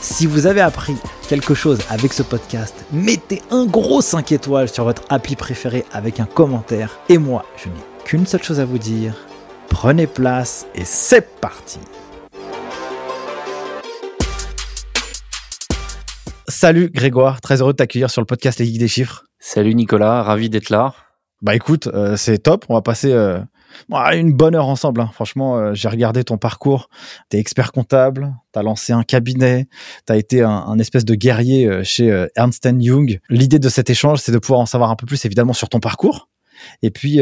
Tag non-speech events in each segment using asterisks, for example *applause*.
Si vous avez appris quelque chose avec ce podcast, mettez un gros 5 étoiles sur votre appli préféré avec un commentaire. Et moi, je n'ai qu'une seule chose à vous dire. Prenez place et c'est parti Salut Grégoire, très heureux de t'accueillir sur le podcast Les Geeks des Chiffres. Salut Nicolas, ravi d'être là. Bah écoute, euh, c'est top, on va passer euh, une bonne heure ensemble. Hein. Franchement, euh, j'ai regardé ton parcours. Tu es expert comptable, tu as lancé un cabinet, tu as été un, espèce de guerrier euh, chez euh, Ernst Young. L'idée de cet échange, c'est de pouvoir en savoir un peu plus évidemment sur ton parcours et puis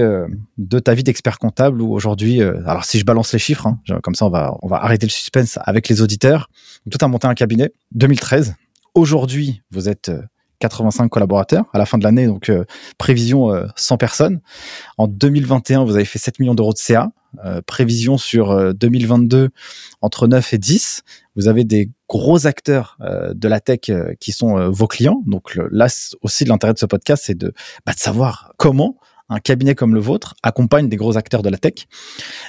de ta vie d'expert comptable où aujourd'hui, alors si je balance les chiffres, hein, comme ça on va, on va arrêter le suspense avec les auditeurs. Tout a monté un cabinet 2013. Aujourd'hui, vous êtes 85 collaborateurs à la fin de l'année, donc euh, prévision 100 euh, personnes. En 2021, vous avez fait 7 millions d'euros de CA. Euh, prévision sur 2022 entre 9 et 10. Vous avez des gros acteurs de la tech qui sont vos clients. Donc là aussi, l'intérêt de ce podcast, c'est de, bah, de savoir comment un cabinet comme le vôtre accompagne des gros acteurs de la tech.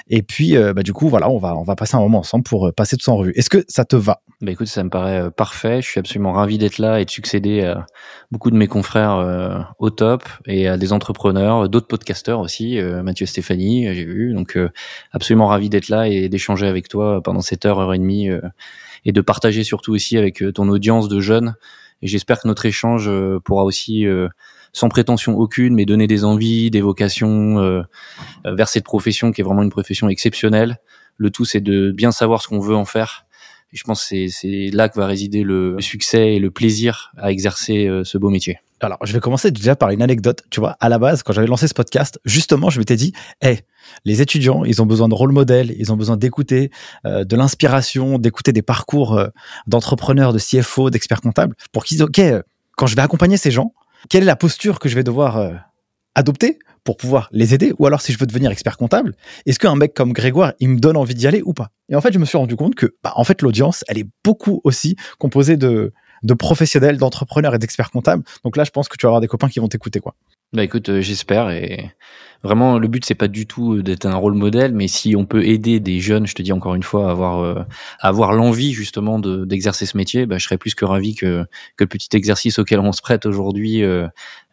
Et puis, euh, bah, du coup, voilà, on va, on va passer un moment ensemble pour euh, passer tout ça en revue. Est-ce que ça te va? Bah, Écoute, ça me paraît euh, parfait. Je suis absolument ravi d'être là et de succéder à beaucoup de mes confrères au top et à des entrepreneurs, d'autres podcasteurs aussi, Mathieu Stéphanie, j'ai vu. Donc, absolument ravi d'être là et d'échanger avec toi pendant cette heure, heure et demie et de partager surtout aussi avec ton audience de jeunes. Et j'espère que notre échange pourra aussi sans prétention aucune, mais donner des envies, des vocations euh, euh, vers cette profession qui est vraiment une profession exceptionnelle. Le tout, c'est de bien savoir ce qu'on veut en faire. Et je pense que c'est là que va résider le succès et le plaisir à exercer euh, ce beau métier. Alors, je vais commencer déjà par une anecdote. Tu vois, à la base, quand j'avais lancé ce podcast, justement, je m'étais dit, hé, les étudiants, ils ont besoin de rôle modèle, ils ont besoin d'écouter de l'inspiration, d'écouter des parcours d'entrepreneurs, de CFO, d'experts comptables, pour qu'ils, ok, quand je vais accompagner ces gens, quelle est la posture que je vais devoir euh, adopter pour pouvoir les aider? Ou alors, si je veux devenir expert comptable, est-ce qu'un mec comme Grégoire, il me donne envie d'y aller ou pas? Et en fait, je me suis rendu compte que, bah, en fait, l'audience, elle est beaucoup aussi composée de, professionnels, d'entrepreneurs et d'experts comptables. Donc là, je pense que tu vas avoir des copains qui vont t'écouter, quoi. Bah écoute, euh, j'espère et vraiment le but c'est pas du tout euh, d'être un rôle modèle, mais si on peut aider des jeunes, je te dis encore une fois, à avoir euh, avoir l'envie justement de, d'exercer ce métier, bah, je serais plus que ravi que que le petit exercice auquel on se prête aujourd'hui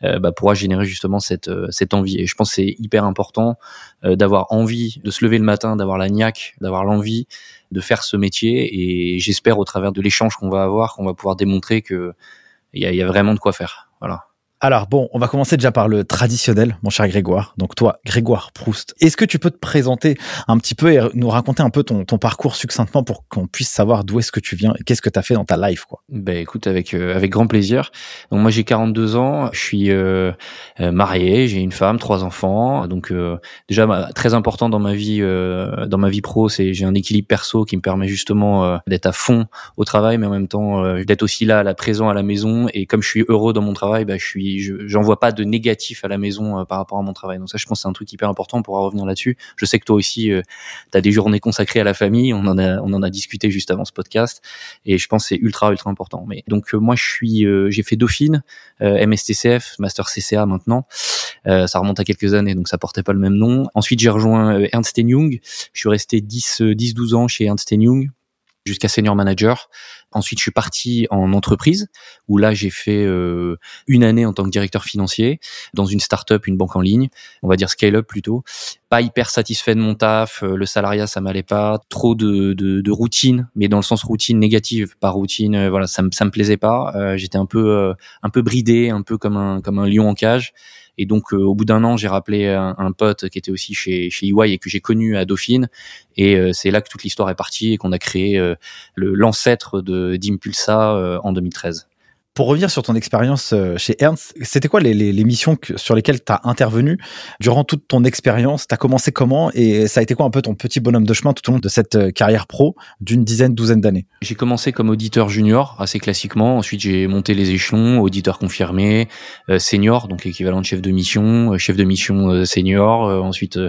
bah, pourra générer justement cette cette envie. Et je pense c'est hyper important d'avoir envie de se lever le matin, d'avoir la niaque, d'avoir l'envie de faire ce métier. Et j'espère au travers de l'échange qu'on va avoir, qu'on va pouvoir démontrer que il y a, y a vraiment de quoi faire. Voilà. Alors bon, on va commencer déjà par le traditionnel, mon cher Grégoire. Donc toi, Grégoire Proust, est-ce que tu peux te présenter un petit peu et nous raconter un peu ton, parcours succinctement pour qu'on puisse savoir d'où est-ce que tu viens et qu'est-ce que tu as fait dans ta life quoi? Ben écoute, avec euh, avec grand plaisir. Donc moi j'ai 42 ans, je suis euh, euh, marié, j'ai une femme, trois enfants. Donc déjà très important dans ma vie dans ma vie pro, c'est j'ai un équilibre perso qui me permet justement d'être à fond au travail, mais en même temps d'être aussi là, à la présent à la maison. Et comme je suis heureux dans mon travail, ben je suis j'en vois pas de négatif à la maison euh, par rapport à mon travail. Donc ça, je pense c'est un truc hyper important pour revenir là-dessus. Je sais que toi aussi, euh, tu as des journées consacrées à la famille. On en a, on en a discuté juste avant ce podcast, et je pense c'est ultra ultra important. Mais donc euh, moi, je suis, j'ai fait Dauphine, MSTCF, Master CCA maintenant. ça remonte à quelques années, donc ça portait pas le même nom. Ensuite, j'ai rejoint Ernst Young. Je suis resté 10, 10, 12 ans chez Ernst Young jusqu'à senior manager. Ensuite, je suis parti en entreprise où là, j'ai fait euh, une année en tant que directeur financier dans une start-up, une banque en ligne, on va dire scale-up plutôt. Pas hyper satisfait de mon taf, euh, le salariat ça m'allait pas, trop de, routine, mais dans le sens routine négative, pas routine, euh, voilà, ça me ça me plaisait pas. J'étais un peu un peu bridé, un peu comme un comme un lion en cage. Et donc, au bout d'un an, j'ai rappelé un, pote qui était aussi chez, chez EY et que j'ai connu à Dauphine. Et c'est là que toute l'histoire est partie et qu'on a créé l'ancêtre de d'Impulsa en 2013. Pour revenir sur ton expérience euh, chez Ernst, c'était quoi les, les, missions sur lesquelles tu as intervenu durant toute ton expérience? Tu as commencé comment? Et ça a été quoi un peu ton petit bonhomme de chemin tout au long de cette euh, carrière pro d'une dizaine, douzaine d'années? J'ai commencé comme auditeur junior, assez classiquement. Ensuite, j'ai monté les échelons, auditeur confirmé, euh, senior, donc équivalent de chef de mission, chef de mission senior, ensuite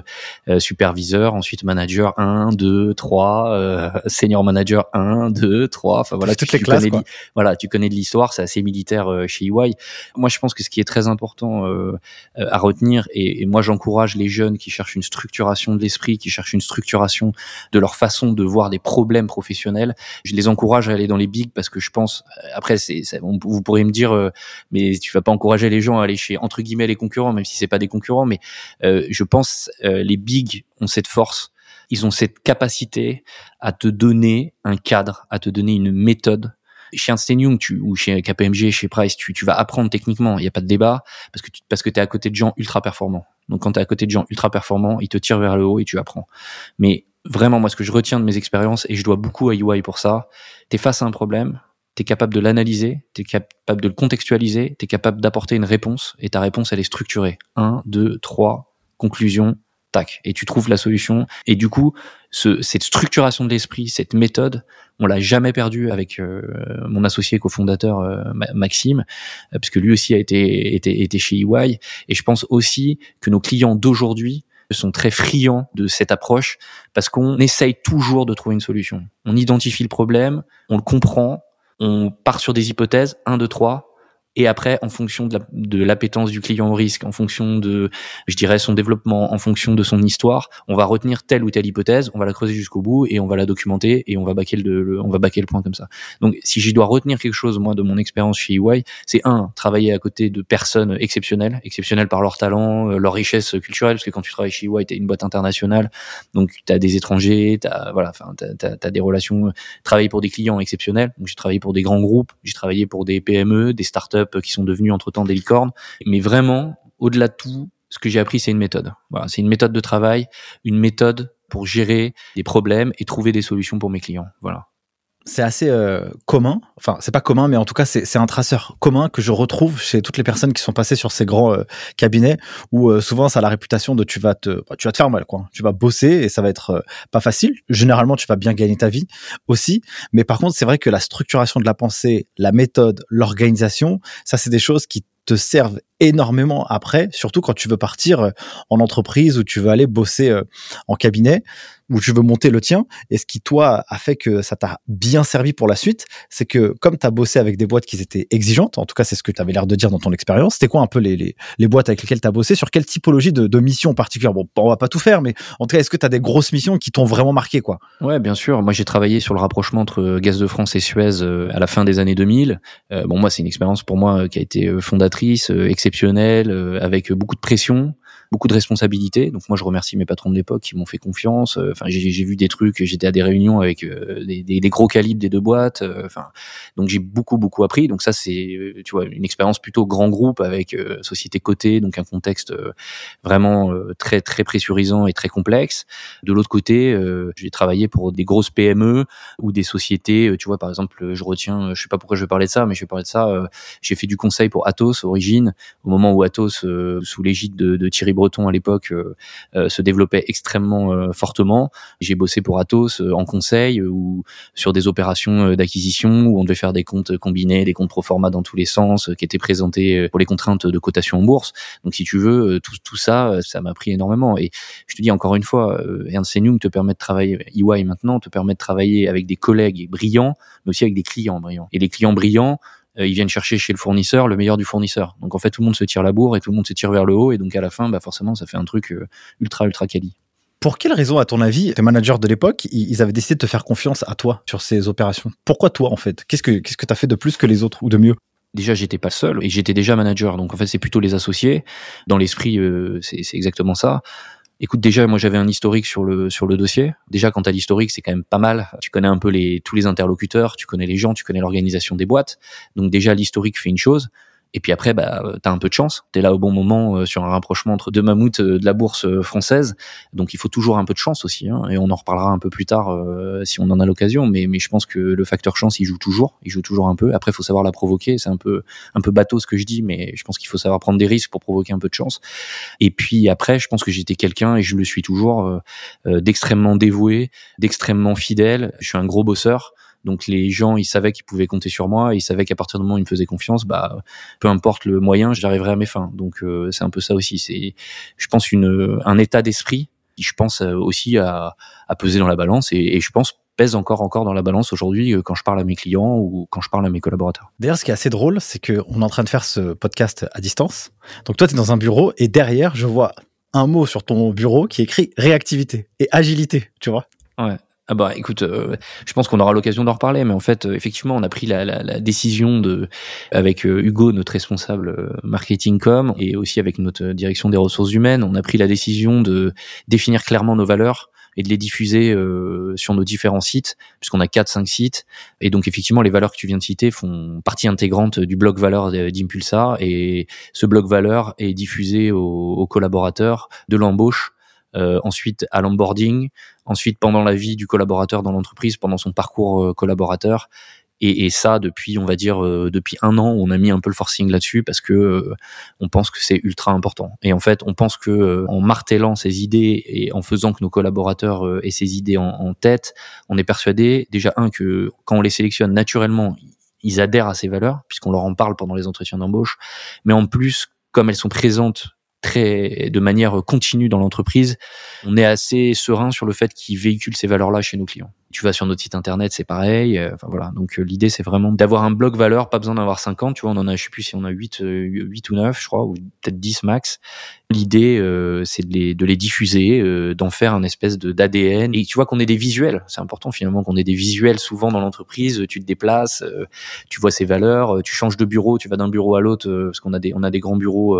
superviseur, ensuite manager 1, 2, 3, senior manager 1, 2, 3. Enfin voilà, toutes les classes. Connais, voilà, tu connais de l'histoire, c'est militaires euh, chez EY. Moi, je pense que ce qui est très important euh, euh, à retenir, et, moi j'encourage les jeunes qui cherchent une structuration de l'esprit, qui cherchent une structuration de leur façon de voir des problèmes professionnels, je les encourage à aller dans les bigs parce que je pense, après, c'est, vous pourriez me dire, mais tu vas pas encourager les gens à aller chez entre guillemets les concurrents, même si c'est pas des concurrents, mais je pense les bigs ont cette force ils ont cette capacité à te donner un cadre, à te donner une méthode chez Ernst Young tu, ou chez KPMG, chez Price, tu, tu vas apprendre techniquement. Il n'y a pas de débat parce que tu, parce que es à côté de gens ultra performants. Donc quand tu es à côté de gens ultra performants, ils te tirent vers le haut et tu apprends. Mais vraiment, moi, ce que je retiens de mes expériences, et je dois beaucoup à UI pour ça, tu es face à un problème, tu es capable de l'analyser, tu es capable de le contextualiser, tu es capable d'apporter une réponse, et ta réponse, elle est structurée. 1, 2, 3, conclusion, et tu trouves la solution. Et du coup, ce, cette structuration de l'esprit, cette méthode, on l'a jamais perdu avec euh, mon associé cofondateur euh, Maxime, euh, puisque lui aussi a été, été, été chez EY. Et je pense aussi que nos clients d'aujourd'hui sont très friands de cette approche parce qu'on essaye toujours de trouver une solution. On identifie le problème, on le comprend, on part sur des hypothèses, 1, 2, 3, et après, en fonction de l'appétence du client au risque, en fonction de, je dirais, son développement, en fonction de son histoire, on va retenir telle ou telle hypothèse, on va la creuser jusqu'au bout et on va la documenter et on va baquer le, on va baquer le point comme ça. Donc, si j'y dois retenir quelque chose, moi, de mon expérience chez EY, c'est un, travailler à côté de personnes exceptionnelles, exceptionnelles par leur talent, euh, leur richesse culturelle, parce que quand tu travailles chez EY, t'es une boîte internationale, donc tu as des étrangers, t'as, voilà, enfin, t'as, as, des relations, travailler pour des clients exceptionnels. Donc, j'ai travaillé pour des grands groupes, j'ai travaillé pour des PME, des startups qui sont devenus entre-temps des licornes. Mais vraiment, au-delà de tout, ce que j'ai appris, c'est une méthode. C'est une méthode de travail, une méthode pour gérer des problèmes et trouver des solutions pour mes clients. Voilà c'est assez euh, commun. Enfin, c'est pas commun, mais en tout cas, c'est un traceur commun que je retrouve chez toutes les personnes qui sont passées sur ces grands euh, cabinets où euh, souvent ça a la réputation de tu vas te, bah, tu vas te faire mal, quoi. Tu vas bosser et ça va être pas facile. Généralement, tu vas bien gagner ta vie aussi, mais par contre, c'est vrai que la structuration de la pensée, la méthode, l'organisation, ça, c'est des choses qui te servent énormément après, surtout quand tu veux partir en entreprise ou tu veux aller bosser en cabinet où tu veux monter le tien. Et ce qui, toi, a fait que ça t'a bien servi pour la suite, c'est que comme tu as bossé avec des boîtes qui étaient exigeantes, en tout cas, c'est ce que tu avais l'air de dire dans ton expérience, c'était quoi un peu les, les, les, boîtes avec lesquelles tu as bossé? Sur quelle typologie de, de mission en particulier? Bon, on va pas tout faire, mais en tout cas, est-ce que tu as des grosses missions qui t'ont vraiment marqué quoi? Ouais, bien sûr. Moi, j'ai travaillé sur le rapprochement entre Gaz de France et Suez euh, à la fin des années 2000. Euh, bon, moi, c'est une expérience pour moi euh, qui a été fondatrice, exceptionnelle, avec beaucoup de pression beaucoup de responsabilités. Donc moi, je remercie mes patrons de l'époque qui m'ont fait confiance. Euh, enfin, j'ai vu des trucs, j'étais à des réunions avec euh, des, gros calibres des deux boîtes. Euh, enfin, donc j'ai beaucoup beaucoup appris. Donc ça, c'est tu vois une expérience plutôt grand groupe avec société cotée, donc un contexte vraiment très très pressurisant et très complexe. De l'autre côté, j'ai travaillé pour des grosses PME ou des sociétés. Tu vois, par exemple, je retiens, je sais pas pourquoi je vais parler de ça, mais je vais parler de ça. j'ai fait du conseil pour Atos Origine au moment où Atos, sous l'égide de, de Thierry Breton à l'époque euh, euh, se développait extrêmement euh, fortement. J'ai bossé pour Atos en conseil ou sur des opérations d'acquisition où on devait faire des comptes combinés, des comptes pro forma dans tous les sens, qui étaient présentés pour les contraintes de cotation en bourse. Donc si tu veux, tout, tout ça, ça m'a pris énormément. Et je te dis encore une fois, Ernst Young te permet de travailler, EY maintenant te permet de travailler avec des collègues brillants, mais aussi avec des clients brillants. Et les clients brillants, ils viennent chercher chez le fournisseur le meilleur du fournisseur. Donc en fait, tout le monde se tire la bourre et tout le monde se tire vers le haut. Et donc à la fin, bah forcément, ça fait un truc euh, ultra ultra quali. Pour quelle raison, à ton avis, tes managers de l'époque, ils avaient décidé de te faire confiance à toi sur ces opérations? Pourquoi toi, en fait? Qu'est-ce que qu'est-ce que t'as fait de plus que les autres ou de mieux? Déjà j'étais pas seul et j'étais déjà manager donc en fait c'est plutôt les associés dans l'esprit euh, c'est exactement ça Écoute, déjà, moi j'avais un historique sur le sur le dossier. Déjà, quand t'as l'historique, c'est quand même pas mal. Tu connais un peu les tous les interlocuteurs, tu connais les gens, tu connais l'organisation des boîtes. Donc déjà, l'historique fait une chose. Et puis après, bah, t'as un peu de chance. T'es là au bon moment euh, sur un rapprochement entre deux mammouths euh, de la bourse euh, française. Donc il faut toujours un peu de chance aussi. Hein. Et on en reparlera un peu plus tard si on en a l'occasion. Mais, mais je pense que le facteur chance, il joue toujours. Il joue toujours un peu. Après, il faut savoir la provoquer. C'est un peu un peu bateau ce que je dis, mais je pense qu'il faut savoir prendre des risques pour provoquer un peu de chance. Et puis après, je pense que j'étais quelqu'un et je le suis toujours d'extrêmement dévoué, d'extrêmement fidèle. Je suis un gros bosseur. Donc les gens, ils savaient qu'ils pouvaient compter sur moi, ils savaient qu'à partir du moment où ils me faisaient confiance, bah peu importe le moyen, j'arriverai à mes fins. Donc euh, c'est un peu ça aussi. C'est, je pense, une, un état d'esprit qui, je pense, euh, aussi à, à peser dans la balance et, et je pense pèse encore encore dans la balance aujourd'hui euh, quand je parle à mes clients ou quand je parle à mes collaborateurs. D'ailleurs, ce qui est assez drôle, c'est qu'on est en train de faire ce podcast à distance. Donc toi, tu es dans un bureau et derrière, je vois un mot sur ton bureau qui écrit réactivité et agilité, tu vois? Ouais. Ah bah écoute, euh, je pense qu'on aura l'occasion d'en reparler, mais en fait, euh, effectivement, on a pris la, la, la décision de, avec euh, Hugo, notre responsable marketing com, et aussi avec notre direction des ressources humaines, on a pris la décision de définir clairement nos valeurs et de les diffuser sur nos différents sites, puisqu'on a quatre, cinq sites, et donc effectivement, les valeurs que tu viens de citer font partie intégrante du blog valeur d'Impulsa, et ce blog valeur est diffusé aux, aux collaborateurs de l'embauche euh, ensuite à l'onboarding, ensuite pendant la vie du collaborateur dans l'entreprise, pendant son parcours euh, collaborateur. Et, et, ça depuis on va dire euh, depuis un an on a mis un peu le forcing là-dessus parce que on pense que c'est ultra important et en fait on pense que en martelant ces idées et en faisant que nos collaborateurs aient ces idées en, en, tête on est persuadé déjà un que quand on les sélectionne naturellement ils adhèrent à ces valeurs puisqu'on leur en parle pendant les entretiens d'embauche mais en plus comme elles sont présentes de manière continue dans l'entreprise, on est assez serein sur le fait qu'ils véhiculent ces valeurs-là chez nos clients tu vas sur notre site internet, c'est pareil. Euh, enfin voilà. Donc euh, l'idée c'est vraiment d'avoir un bloc valeur, pas besoin d'avoir 50, tu vois, on en a je sais plus si on a 8 8 euh, ou 9, je crois ou peut-être 10 max. L'idée c'est de les de les diffuser, d'en faire un espèce de d'ADN et tu vois qu'on ait des visuels, c'est important finalement qu'on ait des visuels souvent dans l'entreprise, tu te déplaces, tu vois ces valeurs, tu changes de bureau, tu vas d'un bureau à l'autre parce qu'on a des on a des grands bureaux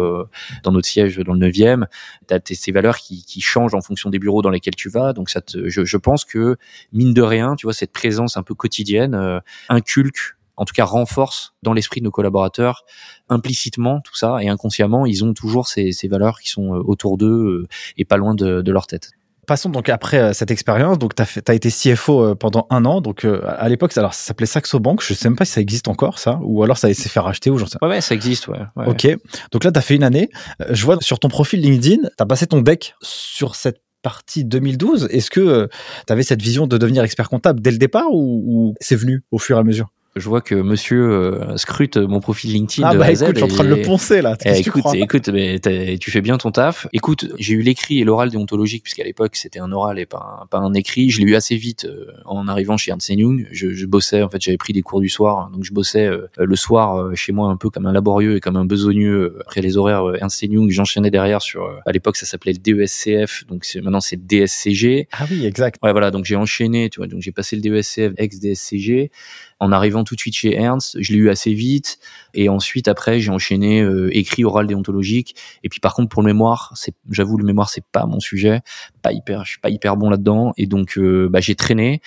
dans notre siège dans le 9e, tu as ces valeurs qui qui changent en fonction des bureaux dans lesquels tu vas. Donc ça te, je, je pense que mine de rien, tu vois, cette présence un peu quotidienne euh, inculque en tout cas renforce dans l'esprit de nos collaborateurs implicitement tout ça et inconsciemment ils ont toujours ces, valeurs qui sont euh, autour d'eux euh, et pas loin de, leur tête. Passons donc après cette expérience. Donc, tu as, été CFO pendant un an. Donc, à l'époque, alors ça s'appelait Saxo Bank. Je sais même pas si ça existe encore, ça, ou alors ça s'est fait racheter ou j'en sais. Ouais, ouais, ça existe, ouais. Ok. Donc là, tu as fait une année. Je vois sur ton profil LinkedIn, tu as passé ton deck sur cette partie 2012. Est-ce que euh, tu avais cette vision de devenir expert comptable dès le départ ou c'est venu au fur et à mesure? Je vois que monsieur euh, scrute mon profil LinkedIn. Ah bah écoute, je suis en train de le poncer là. Eh, écoute, écoute, mais tu fais bien ton taf. Écoute, j'ai eu l'écrit et l'oral déontologique puisqu'à l'époque c'était un oral et pas un, pas un écrit. Je l'ai eu assez vite euh, en arrivant chez Ernst Young. Je, je, bossais, en fait, j'avais pris des cours du soir, donc je bossais euh, le soir chez moi un peu comme un laborieux et comme un besogneux après les horaires Ernst Young. J'enchaînais derrière sur, à l'époque ça s'appelait le DESCF, donc maintenant c'est le DSCG. Ah oui, exact. Ouais, voilà, donc j'ai enchaîné, tu vois, donc j'ai passé le DESCF ex DSCG en arrivant tout de suite chez Ernst, je l'ai eu assez vite. Et ensuite, après, j'ai enchaîné euh, écrit, oral, déontologique. Et puis, par contre, pour le mémoire, c'est, j'avoue, le mémoire, c'est pas mon sujet. Pas hyper, je suis pas hyper bon là-dedans. Et donc, euh, bah, j'ai traîné.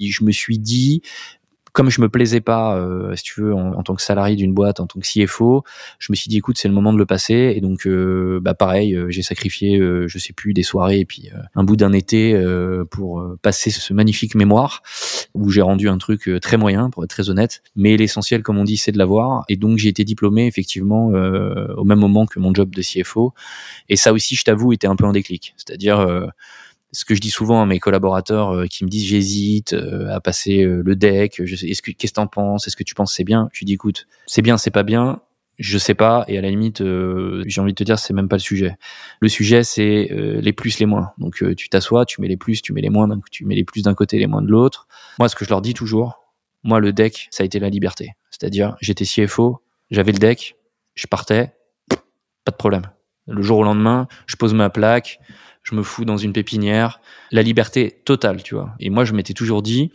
Je me suis dit, comme je me plaisais pas, euh, si tu veux, en, tant que salarié d'une boîte, en tant que CFO, je me suis dit, écoute, c'est le moment de le passer. Et donc, euh, bah pareil, euh, j'ai sacrifié, je sais plus, des soirées et puis un bout d'un été pour passer ce magnifique mémoire où j'ai rendu un truc très moyen, pour être très honnête. Mais l'essentiel, comme on dit, c'est de l'avoir. Et donc, j'ai été diplômé effectivement au même moment que mon job de CFO. Et ça aussi, je t'avoue, était un peu un déclic. C'est-à-dire ce que je dis souvent à mes collaborateurs euh, qui me disent j'hésite euh, à passer euh, le deck, est-ce que qu'est-ce que t'en penses, est-ce que tu penses c'est bien? Je dis écoute, c'est bien, c'est pas bien, je sais pas et à la limite j'ai envie de te dire c'est même pas le sujet. Le sujet c'est les plus les moins. Donc tu t'assois, tu mets les plus, tu mets les moins, tu mets les plus d'un côté, les moins de l'autre. Moi ce que je leur dis toujours, moi le deck ça a été la liberté. C'est-à-dire j'étais CFO, j'avais le deck, je partais, pas de problème. Le jour au lendemain, je pose ma plaque, je me fous dans une pépinière. La liberté totale, tu vois. Et moi, je m'étais toujours dit,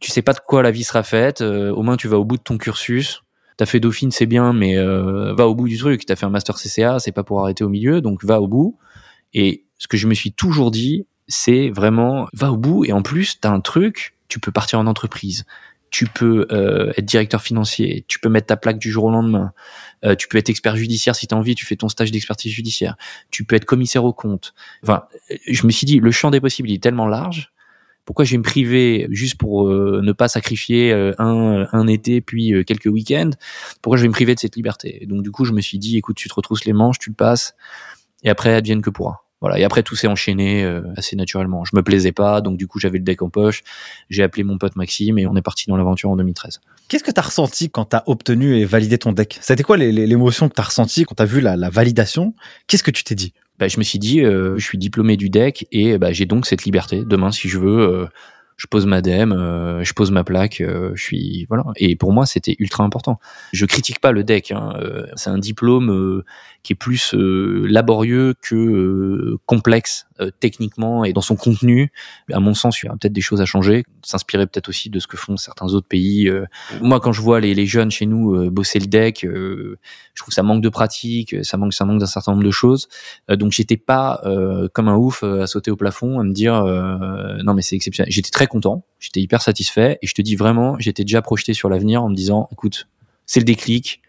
tu sais pas de quoi la vie sera faite, euh, au moins tu vas au bout de ton cursus. T'as fait Dauphine, c'est bien, mais euh, va au bout du truc. T'as fait un master CCA, c'est pas pour arrêter au milieu, donc va au bout. Et ce que je me suis toujours dit, c'est vraiment va au bout. Et en plus, t'as un truc, tu peux partir en entreprise. Tu peux euh, être directeur financier, tu peux mettre ta plaque du jour au lendemain, euh, tu peux être expert judiciaire si tu as envie, tu fais ton stage d'expertise judiciaire, tu peux être commissaire au compte. Enfin, je me suis dit, le champ des possibles est tellement large, pourquoi je vais me priver juste pour euh, ne pas sacrifier un, un été puis quelques week-ends? Pourquoi je vais me priver de cette liberté? Donc du coup, je me suis dit, écoute, tu te retrousses les manches, tu le passes, et après, advienne que pourra. Voilà. Et après, tout s'est enchaîné euh, assez naturellement. Je me plaisais pas, donc du coup, j'avais le deck en poche. J'ai appelé mon pote Maxime et on est parti dans l'aventure en 2013. Qu'est-ce que tu as ressenti quand tu as obtenu et validé ton deck? C'était quoi l'émotion que tu as ressenti quand tu as vu la, validation? Qu'est-ce que tu t'es dit? Bah, Je me suis dit, euh, je suis diplômé du deck et bah, j'ai donc cette liberté. Demain, si je veux, euh, je pose ma DEM, euh, je pose ma plaque, euh, je suis voilà. Et pour moi, c'était ultra important. Je critique pas le deck. Hein, euh, c'est un diplôme qui est plus laborieux que complexe techniquement et dans son contenu. À mon sens, il y a peut-être des choses à changer. S'inspirer peut-être aussi de ce que font certains autres pays. moi, quand je vois les, les jeunes chez nous bosser le deck, je trouve que ça manque de pratique, ça manque, ça manque d'un certain nombre de choses. donc, j'étais pas comme un ouf à sauter au plafond, à me dire non mais c'est exceptionnel. J'étais très content, j'étais hyper satisfait et je te dis vraiment, j'étais déjà projeté sur l'avenir en me disant, écoute, c'est le déclic,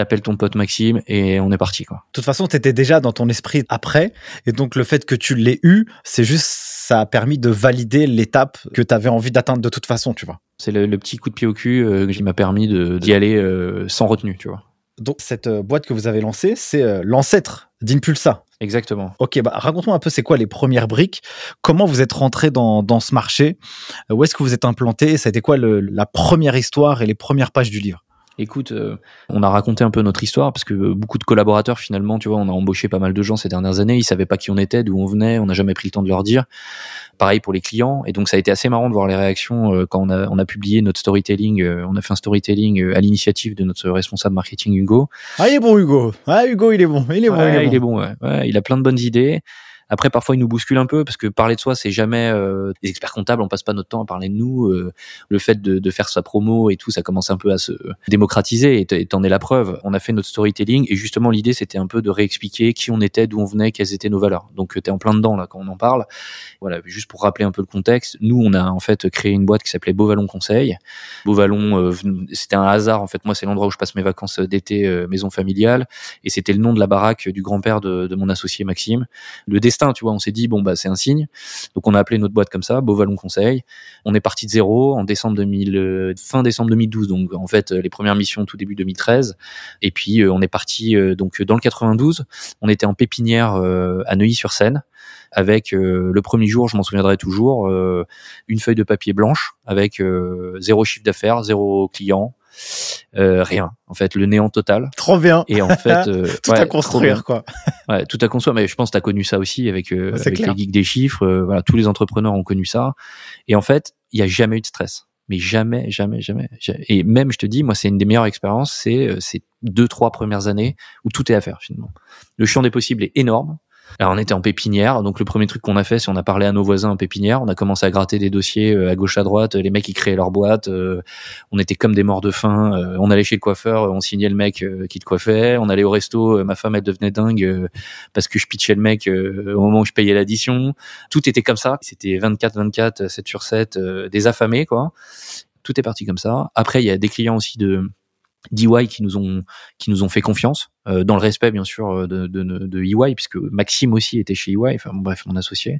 t'appelles ton pote Maxime et on est parti quoi. De toute façon, t'étais déjà dans ton esprit après et donc le fait que tu l'aies eu, c'est juste ça a permis de valider l'étape que tu avais envie d'atteindre de toute façon, tu vois. C'est le, petit coup de pied au cul euh, qui m'a permis d'y aller euh, sans retenue, tu vois. Donc cette euh, boîte que vous avez lancée, c'est l'ancêtre d'Impulsa. Exactement. Ok, bah raconte-moi un peu c'est quoi les premières briques, comment vous êtes rentré dans, dans ce marché, où est-ce que vous êtes implanté, ça a été quoi le, la première histoire et les premières pages du livre? Écoute, euh, on a raconté un peu notre histoire parce que beaucoup de collaborateurs finalement, tu vois, on a embauché pas mal de gens ces dernières années, ils savaient pas qui on était, d'où on venait, on n'a jamais pris le temps de leur dire. Pareil pour les clients et donc ça a été assez marrant de voir les réactions euh, quand on a, on a publié notre storytelling, on a fait un storytelling à l'initiative de notre responsable marketing Hugo. Ah il est bon Hugo, ah Hugo il est bon, il est bon, il est bon, il, est bon ouais. il a plein de bonnes idées. Après, parfois, il nous bouscule un peu parce que parler de soi, c'est jamais euh, des experts comptables. On passe pas notre temps à parler de nous. Euh, le fait de, de, faire sa promo et tout, ça commence un peu à se démocratiser. Et t'en es la preuve. On a fait notre storytelling et justement, l'idée, c'était un peu de réexpliquer qui on était, d'où on venait, quelles étaient nos valeurs. Donc, t'es en plein dedans là quand on en parle. Voilà, juste pour rappeler un peu le contexte. Nous, on a en fait créé une boîte qui s'appelait Beauvalon Conseil. Beauvalon, euh, c'était un hasard. En fait, moi, c'est l'endroit où je passe mes vacances d'été, maison familiale, et c'était le nom de la baraque du grand-père de, de mon associé Maxime. Le tu vois. On s'est dit, bon, bah, c'est un signe. Donc, on a appelé notre boîte comme ça, Beauvalon Conseil. On est parti de zéro en décembre 2000, euh, fin décembre 2012. Donc, en fait, les premières missions tout début 2013. Et puis, euh, on est parti, euh, donc, dans le 92. On était en pépinière à Neuilly-sur-Seine avec le premier jour, je m'en souviendrai toujours, une feuille de papier blanche avec zéro chiffre d'affaires, zéro client, euh, rien. En fait, le néant total. Trop bien. Et en fait, *laughs* euh, tout à construire quoi. Ouais, tout à construire. Mais je pense que as connu ça aussi avec, euh, avec les geeks des chiffres. voilà, tous les entrepreneurs ont connu ça. Et en fait, il y a jamais eu de stress. Mais jamais, jamais, jamais. Et même, je te dis, moi, c'est une des meilleures expériences. C'est ces deux, trois premières années où tout est à faire finalement. Le champ des possibles est énorme. Alors on était en pépinière, donc le premier truc qu'on a fait, c'est on a parlé à nos voisins en pépinière, on a commencé à gratter des dossiers euh, à gauche à droite, les mecs ils créaient leur boîte, euh, on était comme des morts de faim, euh, on allait chez le coiffeur, on signait le mec qui te coiffait, on allait au resto, ma femme elle devenait dingue parce que je pitchais le mec au moment où je payais l'addition, tout était comme ça, c'était 24 24 7 sur 7 des affamés quoi. Tout est parti comme ça. Après il y a des clients aussi de d'EY qui nous ont qui nous ont fait confiance euh, dans le respect bien sûr euh, de, de, de EY puisque Maxime aussi était chez EY enfin bref mon associé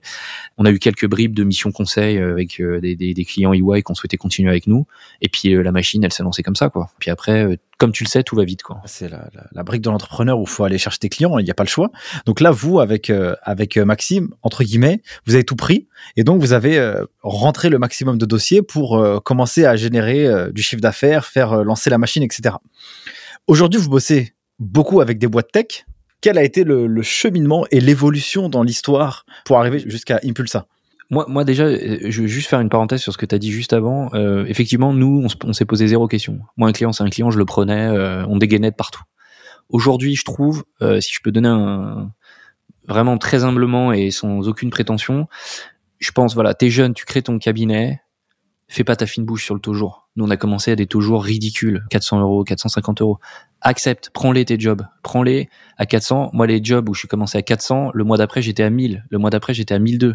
on a eu quelques bribes de mission conseil euh, avec des, des, des, clients EY qui ont souhaité continuer avec nous. Et puis la machine elle s'est lancée comme ça quoi. Puis après comme tu le sais tout va vite quoi. C'est la, la, la, brique de l'entrepreneur où faut aller chercher des clients il n'y a pas le choix. Donc là vous avec avec Maxime entre guillemets vous avez tout pris. Et donc vous avez rentré le maximum de dossiers pour commencer à générer du chiffre d'affaires faire lancer la machine etc Aujourd'hui, vous bossez beaucoup avec des boîtes tech. Quel a été le, cheminement et l'évolution dans l'histoire pour arriver jusqu'à Impulsa? Moi, moi déjà, euh, je veux juste faire une parenthèse sur ce que tu as dit juste avant. Euh, effectivement, nous, on, s'est posé zéro question. Moi, un client, c'est un client, je le prenais, euh, on dégainait de partout. Aujourd'hui, je trouve, si je peux donner un vraiment très humblement et sans aucune prétention, je pense, voilà, t'es jeune, tu crées ton cabinet, fais pas ta fine bouche sur le taux jour. Nous, on a commencé à des taux jours ridicules, 400 euros, 450 euros. Accepte, prends-les tes jobs, prends-les à 400. Moi, les jobs où je suis commencé à 400, le mois d'après, j'étais à 1000. Le mois d'après, j'étais à 1002.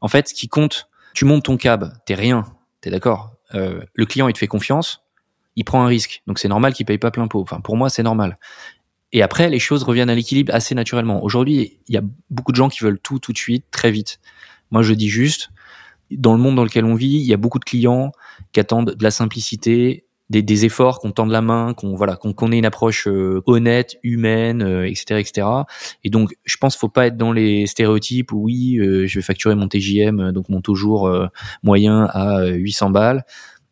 En fait, ce qui compte, tu montes ton cab, t'es rien, t'es d'accord? le client il te fait confiance, il prend un risque, donc c'est normal qu'il paye pas plein pot. Enfin, pour moi, c'est normal. Et après, les choses reviennent à l'équilibre assez naturellement. Aujourd'hui, il y a beaucoup de gens qui veulent tout tout de suite, très vite. Moi, je dis juste, dans le monde dans lequel on vit, il y a beaucoup de clients qui attendent de la simplicité, des, des efforts, qu'on tende la main, qu'on voilà, qu'on ait une approche euh, honnête, humaine, etc., euh, etc. Et donc, je pense, faut pas être dans les stéréotypes où oui, euh, je vais facturer mon TJM, donc mon taux jour moyen à 800 balles.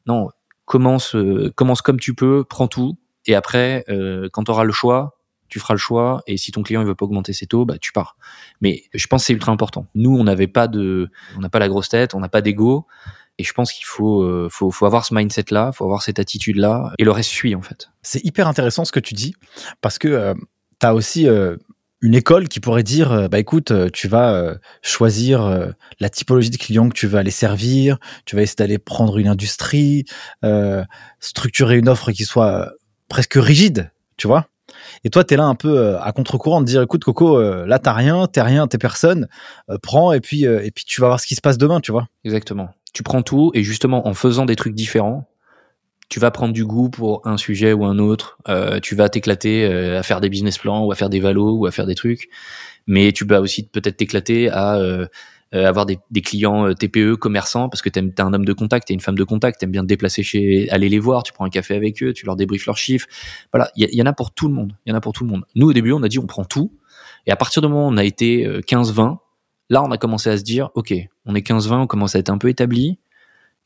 Non, commence, commence comme tu peux, prends tout, et après, quand tu auras le choix, tu feras le choix et si ton client il veut pas augmenter ses taux, bah tu pars. Mais je pense que c'est ultra important. Nous, on n'avait pas de, on n'a pas la grosse tête, on n'a pas d'ego. Et je pense qu'il faut, euh, faut, faut avoir ce mindset-là, faut avoir cette attitude-là, et le reste suit en fait. C'est hyper intéressant ce que tu dis, parce que euh, tu as aussi euh, une école qui pourrait dire, bah écoute, tu vas choisir la typologie de clients que tu vas aller servir, tu vas essayer d'aller prendre une industrie, structurer une offre qui soit presque rigide, tu vois? Et toi, tu es là un peu euh, à contre-courant de dire, écoute, Coco, euh, là, t'as rien, t'es rien, t'es personne, euh, prends et puis, et puis tu vas voir ce qui se passe demain, tu vois. Exactement. Tu prends tout et justement, en faisant des trucs différents, tu vas prendre du goût pour un sujet ou un autre. tu vas t'éclater à faire des business plans ou à faire des valos ou à faire des trucs. Mais tu vas aussi peut-être t'éclater à euh, avoir des, des, clients euh, TPE, commerçants, parce que tu es un homme de contact, t'es une femme de contact, t'aimes bien te déplacer chez, aller les voir, tu prends un café avec eux, tu leur débriefes leurs chiffres. Voilà, il y, y, en a pour tout le monde. Il y en a pour tout le monde. Nous, au début, on a dit on prend tout. Et à partir du moment où on a été 15-20, euh, là, on a commencé à se dire, OK, on est 15-20, on commence à être un peu établi.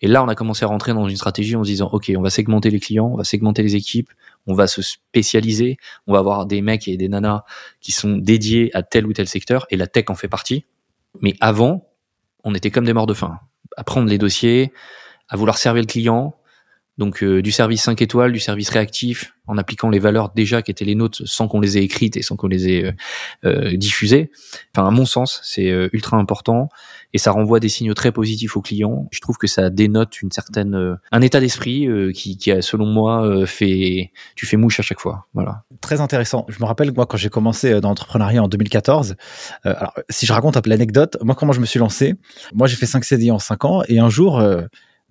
Et là, on a commencé à rentrer dans une stratégie en se disant, OK, on va segmenter les clients, on va segmenter les équipes, on va se spécialiser, on va avoir des mecs et des nanas qui sont dédiés à tel ou tel secteur, et la tech en fait partie. Mais avant, on était comme des morts de faim. À prendre les dossiers, à vouloir servir le client, donc euh, du service 5 étoiles, du service réactif, en appliquant les valeurs déjà qui étaient les nôtres sans qu'on les ait écrites et sans qu'on les ait euh, euh, diffusées. Enfin, à mon sens, c'est ultra important et ça renvoie des signaux très positifs aux clients. Je trouve que ça dénote une certaine un état d'esprit qui, qui a, selon moi, fait tu fais mouche à chaque fois. Voilà. Très intéressant. Je me rappelle moi quand j'ai commencé dans l'entrepreneuriat en 2014. alors, si je raconte un peu l'anecdote, moi comment je me suis lancé, moi j'ai fait 5 CDI en 5 ans et un jour,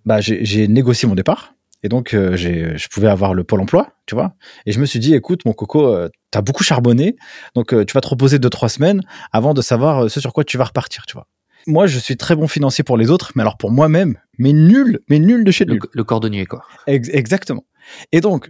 bah, j'ai négocié mon départ et donc, euh, je pouvais avoir le pôle emploi, tu vois. Et je me suis dit, écoute, mon coco, euh, tu as beaucoup charbonné, donc euh, tu vas te reposer deux, trois semaines avant de savoir ce sur quoi tu vas repartir, tu vois. Moi, je suis très bon financier pour les autres, mais alors pour moi-même, mais nul, mais nul de chez nul. Le, cordonnier, quoi. exactement. Et donc,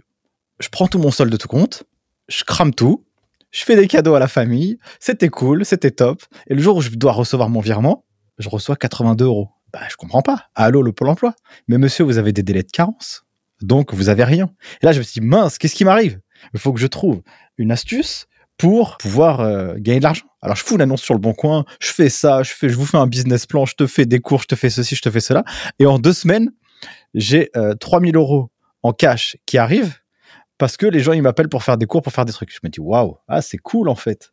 je prends tout mon solde de tout compte, je crame tout, je fais des cadeaux à la famille, c'était cool, c'était top. Et le jour où je dois recevoir mon virement, je reçois 82 euros. Bah, je comprends pas. Allô, le Pôle emploi. Mais monsieur, vous avez des délais de carence. Donc, vous avez rien. Et là, je me suis dit, mince, qu'est-ce qui m'arrive? Il faut que je trouve une astuce pour pouvoir euh, gagner de l'argent. Alors, je fous une annonce sur le bon coin, je fais ça, je fais, je vous fais un business plan, je te fais des cours, je te fais ceci, je te fais cela. Et en deux semaines, j'ai euh, 3000 euros en cash qui arrivent parce que les gens, ils m'appellent pour faire des cours, pour faire des trucs. Je me dis, waouh, ah, c'est cool, en fait.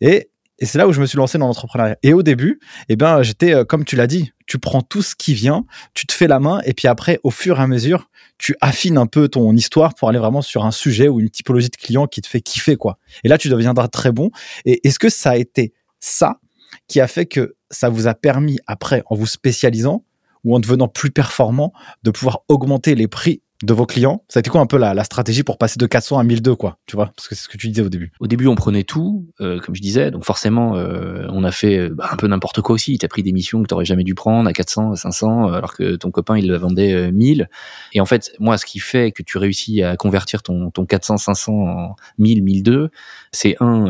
Et et c'est là où je me suis lancé dans l'entrepreneuriat. Et au début, eh ben, j'étais, euh, comme tu l'as dit, tu prends tout ce qui vient, tu te fais la main, et puis après, au fur et à mesure, tu affines un peu ton histoire pour aller vraiment sur un sujet ou une typologie de client qui te fait kiffer, quoi. Et là, tu deviendras très bon. Et est-ce que ça a été ça qui a fait que ça vous a permis, après, en vous spécialisant ou en devenant plus performant, de pouvoir augmenter les prix de vos clients Ça a été quoi un peu la, la, stratégie pour passer de 400 à 1002 quoi Tu vois Parce que c'est ce que tu disais au début. Au début, on prenait tout, euh, comme je disais. Donc forcément, euh, on a fait euh, bah, un peu n'importe quoi aussi. Tu as pris des missions que tu aurais jamais dû prendre à 400, à 500, alors que ton copain, il vendait 1000. Et en fait, moi, ce qui fait que tu réussis à convertir ton, ton 400, 500 en 1000, 1002, c'est un,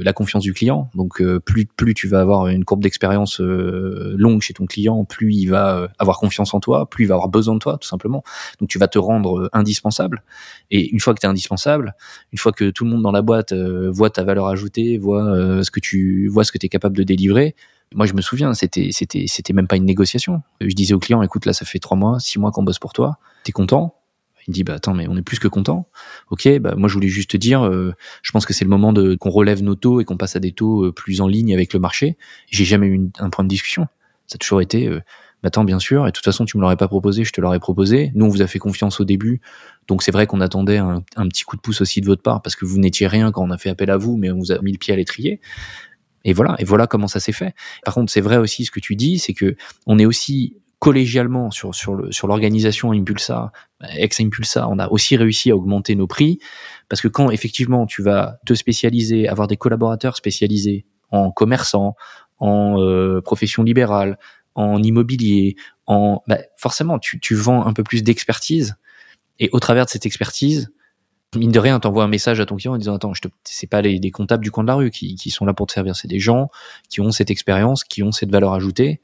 la confiance du client. Donc plus, plus tu vas avoir une courbe d'expérience longue chez ton client, plus il va avoir confiance en toi, plus il va avoir besoin de toi, tout simplement. Donc tu vas te rendre euh, indispensable. Et une fois que tu es indispensable, une fois que tout le monde dans la boîte euh, voit ta valeur ajoutée, voit euh, ce que tu vois ce que tu es capable de délivrer, moi je me souviens, c'était c'était c'était même pas une négociation. Je disais au client, écoute là ça fait trois mois, six mois qu'on bosse pour toi, t'es content? Il dit bah attends mais on est plus que content. Ok, bah moi je voulais juste te dire, je pense que c'est le moment de qu'on relève nos taux et qu'on passe à des taux plus en ligne avec le marché. J'ai jamais eu un point de discussion. Ça a toujours été Attends, bien sûr, et de toute façon, tu me l'aurais pas proposé, je te l'aurais proposé. Nous, on vous a fait confiance au début, donc c'est vrai qu'on attendait un, petit coup de pouce aussi de votre part, parce que vous n'étiez rien quand on a fait appel à vous, mais on vous a mis le pied à l'étrier. Et voilà, et voilà comment ça s'est fait. Par contre, c'est vrai aussi ce que tu dis, c'est que on est aussi collégialement sur sur le sur l'organisation Impulsa, ex Impulsa, on a aussi réussi à augmenter nos prix parce que quand effectivement tu vas te spécialiser, avoir des collaborateurs spécialisés en commerçant, en euh, profession libérale, en immobilier, en bah, forcément tu, tu vends un peu plus d'expertise et au travers de cette expertise, mine de rien, t'envoies un message à ton client en disant attends, je te, c'est pas les, comptables du coin de la rue qui, qui sont là pour te servir, c'est des gens qui ont cette expérience, qui ont cette valeur ajoutée.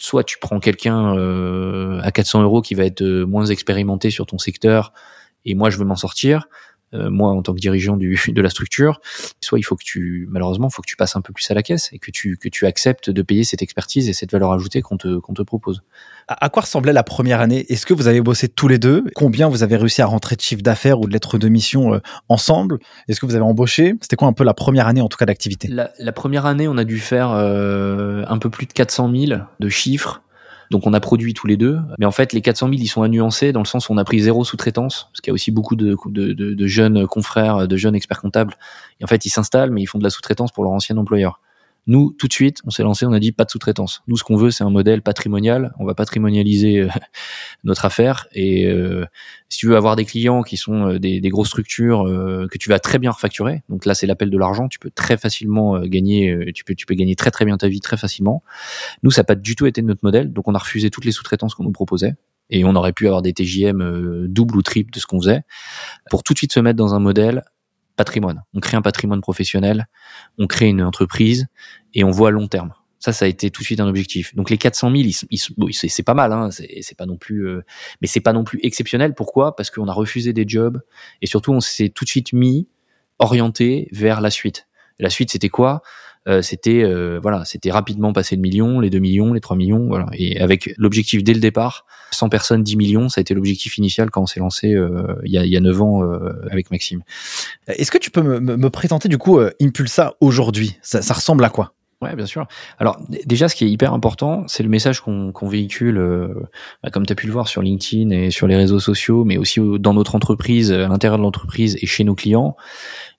Soit tu prends quelqu'un euh, à 400 euros qui va être euh, moins expérimenté sur ton secteur et moi je veux m'en sortir, moi en tant que dirigeant du, *laughs* de la structure, soit il faut que tu, malheureusement, il faut que tu passes un peu plus à la caisse et que tu, que tu acceptes de payer cette expertise et cette valeur ajoutée qu'on te, qu'on te propose. À quoi ressemblait la première année? Est-ce que vous avez bossé tous les deux? Combien vous avez réussi à rentrer de chiffre d'affaires ou de lettres de mission euh, ensemble? Est-ce que vous avez embauché? C'était quoi un peu la première année en tout cas d'activité? La, la, première année, on a dû faire euh, un peu plus de 400 000 de chiffres donc on a produit tous les deux. Mais en fait, les 400 000, ils sont à dans le sens où on a pris zéro sous-traitance, parce qu'il y a aussi beaucoup de, de, de, de, jeunes confrères, de jeunes experts comptables. Et en fait, ils s'installent, mais ils font de la sous-traitance pour leur ancien employeur. Nous, tout de suite, on s'est lancé, on a dit pas de sous-traitance. Nous, ce qu'on veut, c'est un modèle patrimonial. On va patrimonialiser euh, *laughs* notre affaire. Et euh, si tu veux avoir des clients qui sont euh, des, des grosses structures que tu vas très bien refacturer, donc là, c'est l'appel de l'argent. Tu peux très facilement gagner. tu peux, tu peux gagner très très bien ta vie très facilement. Nous, ça n'a pas du tout été notre modèle. Donc, on a refusé toutes les sous-traitances qu'on nous proposait et on aurait pu avoir des TJM double ou triple de ce qu'on faisait pour tout de suite se mettre dans un modèle patrimoine. On crée un patrimoine professionnel, on crée une entreprise et on voit à long terme. Ça, ça a été tout de suite un objectif. Donc les 400 000, c'est pas mal, hein, c'est pas non plus, euh, mais c'est pas non plus exceptionnel. Pourquoi? Parce qu'on a refusé des jobs et surtout on s'est tout de suite mis orienté vers la suite. la suite, c'était quoi? Euh, c'était euh, voilà, c'était rapidement passer le million, les 2 millions, les 3 millions, voilà. Et avec l'objectif dès le départ, 100 personnes, 10 millions, ça a été l'objectif initial quand on s'est lancé euh, il, y a, il y a 9 ans avec Maxime. Est-ce que tu peux me, me présenter du coup Impulsa aujourd'hui? Ça, ça ressemble à quoi? Ouais, bien sûr. Alors déjà, ce qui est hyper important, c'est le message qu'on véhicule, bah, comme tu as pu le voir sur LinkedIn et sur les réseaux sociaux, mais aussi dans notre entreprise, à l'intérieur de l'entreprise et chez nos clients.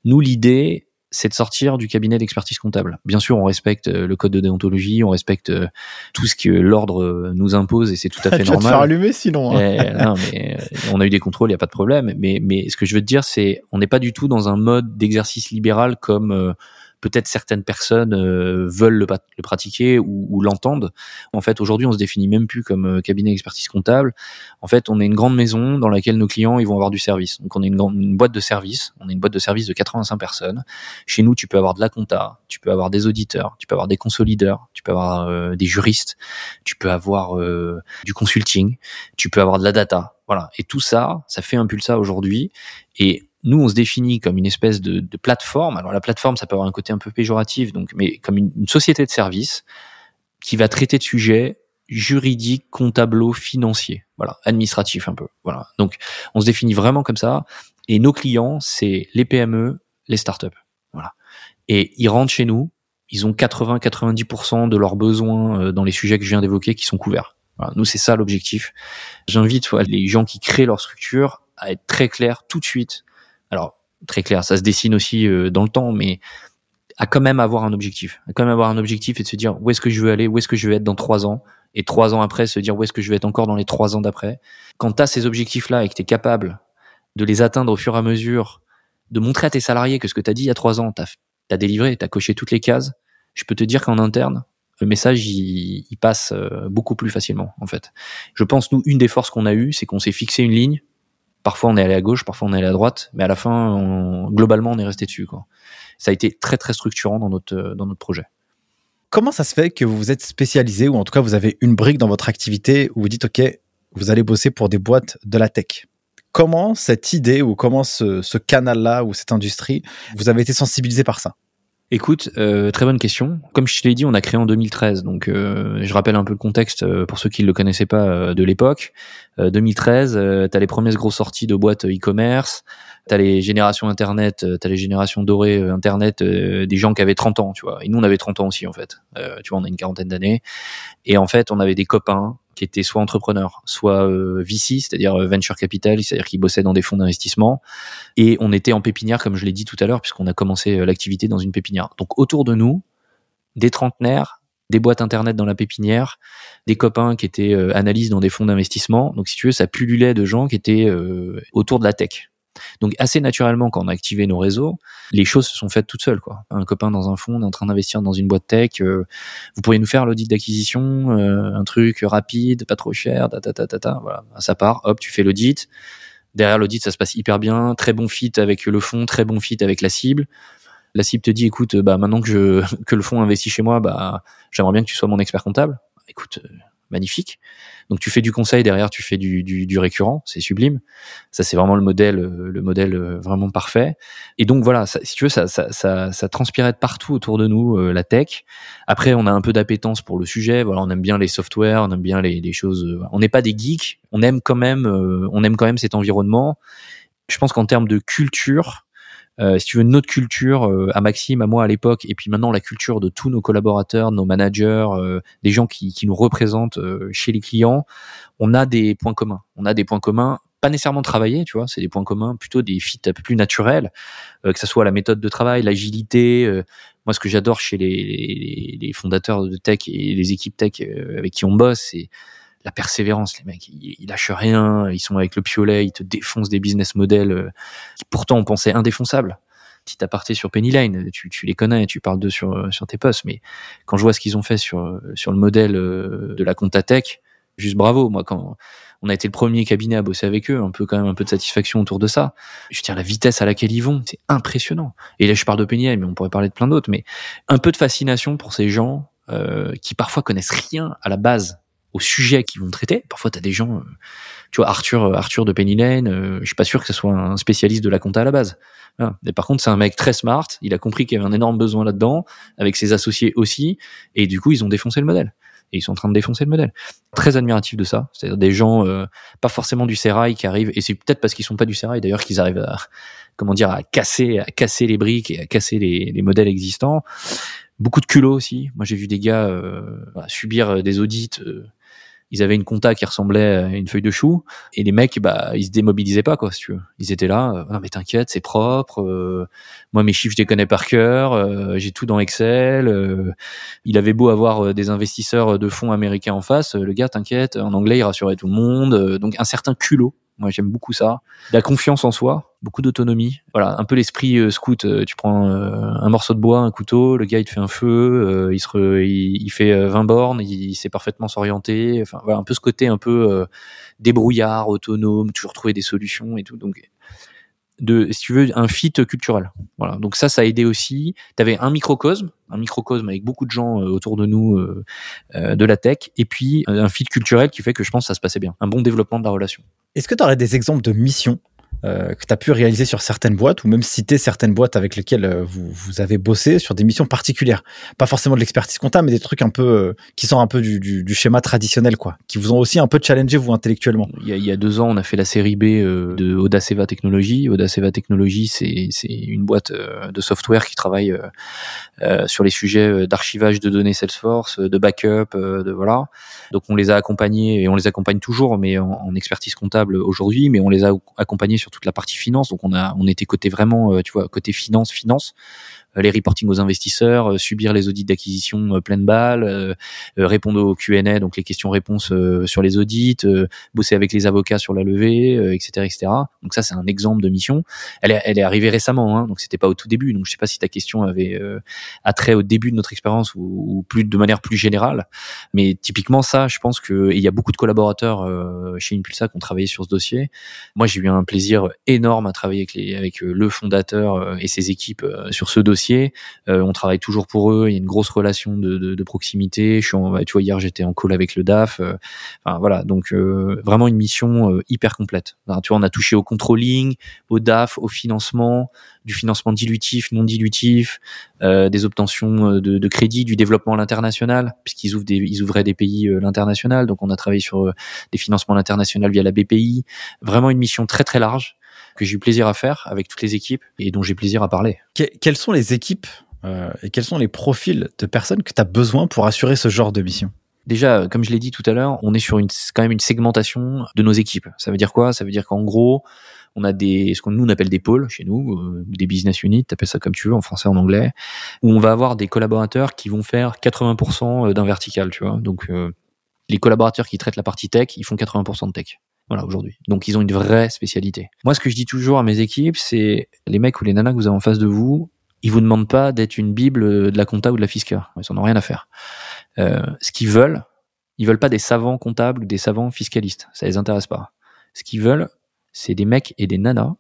Nous, l'idée, c'est de sortir du cabinet d'expertise comptable. Bien sûr, on respecte euh, le code de déontologie, on respecte euh, tout ce que l'ordre euh, nous impose et c'est tout à *laughs* fait tu normal. Vas te faire allumer sinon. Hein. Non, mais on a eu des contrôles, il y a pas de problème. Mais, mais ce que je veux te dire, c'est on n'est pas du tout dans un mode d'exercice libéral comme peut-être certaines personnes euh, veulent le, le, pratiquer ou, ou l'entendent. En fait, aujourd'hui, on se définit même plus comme euh, cabinet d'expertise comptable. En fait, on est une grande maison dans laquelle nos clients ils vont avoir du service. Donc, on est une, grande, une boîte de service. On est une boîte de service de 85 personnes. Chez nous, tu peux avoir de la compta, tu peux avoir des auditeurs, tu peux avoir des consolideurs, tu peux avoir euh, des juristes, tu peux avoir du consulting, tu peux avoir de la data. Voilà. Et tout ça, ça fait un pulsa aujourd'hui. Et nous, on se définit comme une espèce de, de, plateforme. Alors la plateforme, ça peut avoir un côté un peu péjoratif, donc, mais comme une, société de services qui va traiter de sujets juridiques, comptables, financiers, voilà, administratifs un peu. Voilà. Donc, on se définit vraiment comme ça. Et nos clients, c'est les PME, les startups. Voilà. Et ils rentrent chez nous, ils ont 80-90% de leurs besoins euh, dans les sujets que je viens d'évoquer qui sont couverts. Voilà. Nous, c'est ça l'objectif. J'invite les gens qui créent leur structure à être très clairs tout de suite alors très clair, ça se dessine aussi euh, dans le temps, mais à quand même avoir un objectif, à quand même avoir un objectif et de se dire où est-ce que je veux aller, où est-ce que je vais être dans trois ans, et trois ans après se dire où est-ce que je vais être encore dans les trois ans d'après. Quand tu as ces objectifs-là et que tu es capable de les atteindre au fur et à mesure, de montrer à tes salariés que ce que tu as dit il y a trois ans, tu as, délivré, tu as coché toutes les cases, je peux te dire qu'en interne, le message il, il, passe euh, beaucoup plus facilement en fait. Je pense nous une des forces qu'on a eues, c'est qu'on s'est fixé une ligne Parfois on est allé à gauche, parfois on est allé à droite, mais à la fin, globalement, on est resté dessus. Ça a été très très structurant dans notre dans notre projet. Comment ça se fait que vous vous êtes spécialisé ou en tout cas vous avez une brique dans votre activité où vous dites ok, vous allez bosser pour des boîtes de la tech? Comment cette idée ou comment ce, ce canal-là ou cette industrie, vous avez été sensibilisé par ça? Écoute, euh, très bonne question. Comme je te l'ai dit, on a créé en 2013, donc euh, je rappelle un peu le contexte euh, pour ceux qui ne le connaissaient pas de l'époque. 2013, tu as les premières grosses sorties de boîtes e-commerce, tu as les générations Internet, tu as les générations dorées Internet, des gens qui avaient 30 ans, tu vois. Et nous, on avait 30 ans aussi, en fait. tu vois, on a une quarantaine d'années. Et en fait, on avait des copains qui étaient soit entrepreneurs, soit euh, VC, c'est-à-dire euh, venture capital, c'est-à-dire qui bossaient dans des fonds d'investissement. Et on était en pépinière, comme je l'ai dit tout à l'heure, puisqu'on a commencé euh, l'activité dans une pépinière. Donc autour de nous, des trentenaires des boîtes internet dans la pépinière, des copains qui étaient analystes dans des fonds d'investissement. Donc si tu veux, ça pullulait de gens qui étaient autour de la tech. Donc assez naturellement, quand on a activé nos réseaux, les choses se sont faites toutes seules. Quoi. Un copain dans un fonds est en train d'investir dans une boîte tech. Euh, vous pourriez nous faire l'audit d'acquisition, euh, un truc rapide, pas trop cher, ta ta ta ta ta. Voilà, ça part. Hop, tu fais l'audit. Derrière l'audit, ça se passe hyper bien. Très bon fit avec le fonds, très bon fit avec la cible. La cible te dit, écoute, bah maintenant que je *laughs* que le fonds investit chez moi, bah j'aimerais bien que tu sois mon expert comptable. Écoute, euh, magnifique. Donc tu fais du conseil derrière, tu fais du, du, du récurrent, c'est sublime. Ça c'est vraiment le modèle, euh, le modèle euh, vraiment parfait. Et donc voilà, ça, si tu veux, ça, ça, ça, ça, transpirait de partout autour de nous euh, la tech. Après, on a un peu d'appétence pour le sujet. Voilà, on aime bien les softwares, on aime bien les, les choses. on n'est pas des geeks, on aime quand même, on aime quand même cet environnement. Je pense qu'en termes de culture, euh, si tu veux notre culture euh, à Maxime, à moi à l'époque, et puis maintenant la culture de tous nos collaborateurs, nos managers, euh, des gens qui, qui nous représentent chez les clients, on a des points communs. On a des points communs pas nécessairement travailler, tu vois, c'est des points communs, plutôt des fits un peu plus naturels, que ce soit la méthode de travail, l'agilité. moi, ce que j'adore chez les, les, les, fondateurs de tech et les équipes tech avec qui on bosse, c'est la persévérance, les mecs, ils, lâchent rien, ils sont avec le piolet, ils te défoncent des business models euh, qui pourtant on pensait indéfonçables. Petit aparté sur Penny Lane, tu, tu les connais, tu parles d'eux sur, sur tes posts, mais quand je vois ce qu'ils ont fait sur, sur le modèle euh, de la Tech, juste bravo. Moi, quand on a été le premier cabinet à bosser avec eux, un peu quand même un peu de satisfaction autour de ça. Je dire, la vitesse à laquelle ils vont, c'est impressionnant. Et là, je parle de Penny mais on pourrait parler de plein d'autres, mais un peu de fascination pour ces gens euh, qui parfois connaissent rien à la base au sujet qu'ils vont traiter. Parfois, tu as des gens, euh, tu vois, Arthur, euh, Arthur de Penny euh, je suis pas sûr que ce soit un spécialiste de la compta à la base. Mais par contre, c'est un mec très smart, il a compris qu'il y avait un énorme besoin là-dedans, avec ses associés aussi, et du coup, ils ont défoncé le modèle. Et ils sont en train de défoncer le modèle. Très admiratif de ça. C'est-à-dire des gens, pas forcément du sérail qui arrivent, et c'est peut-être parce qu'ils sont pas du sérail d'ailleurs qu'ils arrivent à, comment dire, à casser, à casser les briques et à casser les, les modèles existants. Beaucoup de culot aussi. Moi, j'ai vu des gars subir des audits ils avaient une compta qui ressemblait à une feuille de chou et les mecs bah ils se démobilisaient pas quoi si tu veux. Ils étaient là euh, non mais t'inquiète c'est propre euh, moi mes chiffres je les connais par cœur euh, j'ai tout dans Excel il avait beau avoir des investisseurs de fonds américains en face le gars t'inquiète en anglais il rassurait tout le monde donc un certain culot moi, j'aime beaucoup ça. La confiance en soi, beaucoup d'autonomie. Voilà, un peu l'esprit euh, scout. Euh, tu prends euh, un morceau de bois, un couteau, le gars il te fait un feu, il se, il, fait 20 bornes, il, sait parfaitement s'orienter. Enfin, voilà, un peu ce côté un peu débrouillard, autonome, toujours trouver des solutions et tout. Donc, de, si tu veux, un fit culturel. Voilà. Donc ça, ça a aidé aussi. Tu avais un microcosme, un microcosme avec beaucoup de gens autour de nous de la tech, et puis un fit culturel qui fait que je pense que ça se passait bien. Un bon développement de la relation. Est-ce que tu aurais des exemples de missions euh, que tu as pu réaliser sur certaines boîtes ou même citer certaines boîtes avec lesquelles euh, vous, vous, avez bossé sur des missions particulières Pas forcément de l'expertise comptable, mais des trucs un peu euh, qui sont un peu du, du, schéma traditionnel, quoi, qui vous ont aussi un peu challengé vous intellectuellement. Il y a, deux ans, on a fait la série B de Audaceva Technologies. Audaceva Technologies, c'est une boîte de software qui travaille sur les sujets d'archivage de données Salesforce, de backup, de voilà. Donc on les a accompagnés et on les accompagne toujours, mais en, en expertise comptable aujourd'hui, mais on les a accompagnés sur toute la partie finance. Donc on a, on était côté vraiment, euh, tu vois, côté finance, finance. Euh, les reporting aux investisseurs, euh, subir les audits d'acquisition euh, pleine balle, répondre aux Q&A, donc les questions-réponses sur les audits, bosser avec les avocats sur la levée, etc., etc. Donc ça, c'est un exemple de mission. Elle est, elle est arrivée récemment, hein, donc c'était pas au tout début. Donc je sais pas si ta question avait attrait au début de notre expérience ou, ou, plus de manière plus générale, mais typiquement ça, je pense que il y a beaucoup de collaborateurs chez Impulsa qui ont travaillé sur ce dossier. Moi, j'ai eu un plaisir énorme à travailler avec, les, avec le fondateur et ses équipes sur ce dossier euh, on travaille toujours pour eux. Il y a une grosse relation de, proximité. Je suis en, tu vois, hier j'étais en call avec le DAF. Euh, enfin voilà, donc euh, vraiment une mission hyper complète. tu vois, on a touché au controlling, au DAF, au financement, du financement dilutif, non dilutif, des obtentions de, crédit, du développement à l'international, puisqu'ils ouvraient des pays l'international. Donc on a travaillé sur des financements à l'international via la BPI. Vraiment une mission très très large que j'ai eu plaisir à faire avec toutes les équipes et dont j'ai plaisir à parler. quelles sont les équipes euh, et quels sont les profils de personnes que tu as besoin pour assurer ce genre de mission? Déjà, comme je l'ai dit tout à l'heure, on est sur une, quand même une segmentation de nos équipes. Ça veut dire quoi? Ça veut dire qu'en gros, on a des ce qu'on nous on appelle des pôles chez nous, euh, des business units, t'appelles ça comme tu veux en français en anglais, où on va avoir des collaborateurs qui vont faire 80% d'un vertical, tu vois. Donc les collaborateurs qui traitent la partie tech, ils font 80% de tech. Voilà, aujourd'hui. Donc, ils ont une vraie spécialité. Moi, ce que je dis toujours à mes équipes, c'est les mecs ou les nanas que vous avez en face de vous, ils vous demandent pas d'être une bible de la compta ou de la fisca. Ils en ont rien à faire. Euh, ce qu'ils veulent, ils veulent pas des savants comptables ou des savants fiscalistes. Ça les intéresse pas. Ce qu'ils veulent, c'est des mecs et des nanas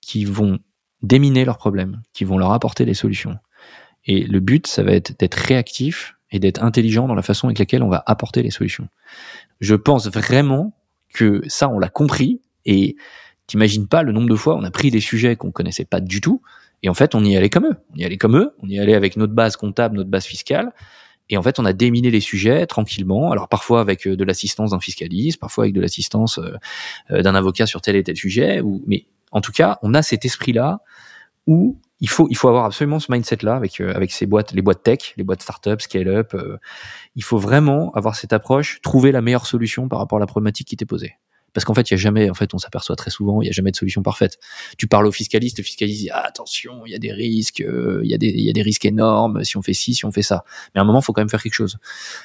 qui vont déminer leurs problèmes, qui vont leur apporter des solutions. Et le but, ça va être d'être réactif et d'être intelligent dans la façon avec laquelle on va apporter les solutions. Je pense vraiment que ça, on l'a compris et t'imagines pas le nombre de fois on a pris des sujets qu'on connaissait pas du tout et en fait on y allait comme eux. On y allait comme eux, on y allait avec notre base comptable, notre base fiscale. Et en fait, on a déminé les sujets tranquillement. Alors parfois avec euh, de l'assistance d'un fiscaliste, parfois avec de l'assistance euh, euh, d'un avocat sur tel et tel sujet. Ou, mais en tout cas, on a cet esprit-là où il faut il faut avoir absolument ce mindset-là avec avec ces boîtes, les boîtes tech, les boîtes startup, scale-up. il faut vraiment avoir cette approche, trouver la meilleure solution par rapport à la problématique qui t'est posée. Parce qu'en fait, il y a jamais, en fait, on s'aperçoit très souvent, il y a jamais de solution parfaite. Tu parles au fiscaliste, le fiscaliste dit ah, attention, il y a des risques, euh, il y a des, il y a des risques énormes si on fait ci, si on fait ça. Mais à un moment, il faut quand même faire quelque chose.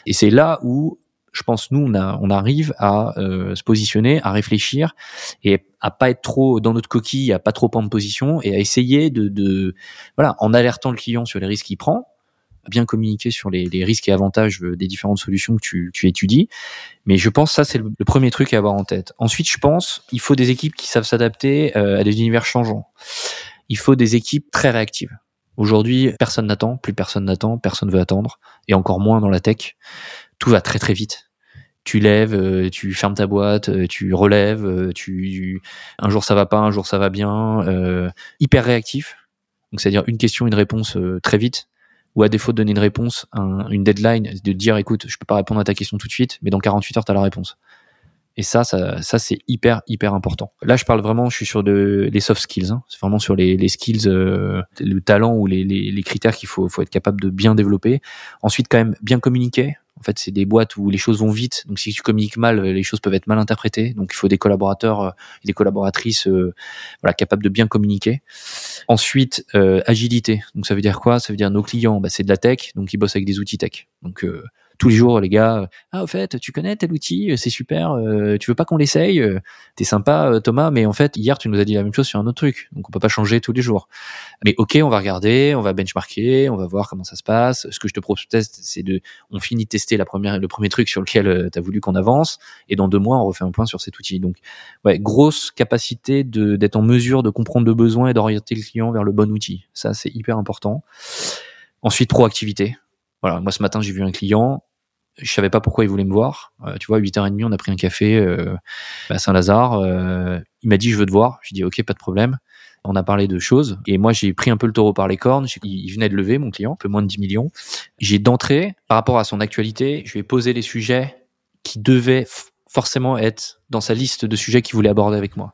Et c'est là où je pense nous on, a, on arrive à euh, se positionner, à réfléchir et à pas être trop dans notre coquille, à pas trop prendre position et à essayer de, de voilà en alertant le client sur les risques qu'il prend, bien communiquer sur les, risques et avantages euh, des différentes solutions que tu, étudies. Mais je pense ça, c'est le, premier truc à avoir en tête. Ensuite, je pense il faut des équipes qui savent s'adapter euh, à des univers changeants. Il faut des équipes très réactives. Aujourd'hui, personne n'attend, plus personne n'attend, personne veut attendre, et encore moins dans la tech. Tout va très très vite tu lèves, euh, tu fermes ta boîte, tu relèves, tu un jour ça va pas, un jour ça va bien, hyper réactif. Donc c'est-à-dire une question, une réponse très vite ou à défaut de donner une réponse, une deadline, de dire écoute, je peux pas répondre à ta question tout de suite, mais dans 48 heures, tu as la réponse. Et ça, ça, ça c'est hyper, hyper important. Là, je parle vraiment, je suis sur de, les soft skills. Hein. C'est vraiment sur les, les skills, euh, le talent ou les, les, les critères qu'il faut, faut être capable de bien développer. Ensuite, quand même, bien communiquer. En fait, c'est des boîtes où les choses vont vite. Donc, si tu communiques mal, les choses peuvent être mal interprétées. Donc, il faut des collaborateurs euh, et des collaboratrices euh, voilà, capables de bien communiquer. Ensuite, euh, agilité. Donc, ça veut dire quoi? Ça veut dire nos clients, bah, c'est de la tech, donc ils bossent avec des outils tech. Donc, tous les jours, les gars, ah, au fait, tu connais tel outil, c'est super, euh, tu veux pas qu'on l'essaye T'es sympa, Thomas, mais en fait, hier, tu nous as dit la même chose sur un autre truc, donc on peut pas changer tous les jours. Mais ok, on va regarder, on va benchmarker, on va voir comment ça se passe. Ce que je te propose, c'est de, on finit de tester la première, le premier truc sur lequel tu as voulu qu'on avance, et dans deux mois, on refait un point sur cet outil. Donc, ouais, grosse capacité de d'être en mesure de comprendre le besoin et d'orienter le client vers le bon outil. Ça, c'est hyper important. Ensuite, proactivité. Voilà, moi ce matin j'ai vu un client, je savais pas pourquoi il voulait me voir. Euh, tu vois, 8h30, on a pris un café euh, à Saint-Lazare. Euh, il m'a dit, je veux te voir. J'ai dit, ok, pas de problème. On a parlé de choses. Et moi, j'ai pris un peu le taureau par les cornes. Il venait de lever, mon client, un peu moins de 10 millions. J'ai d'entrée, par rapport à son actualité, je lui ai posé les sujets qui devaient forcément être dans sa liste de sujets qu'il voulait aborder avec moi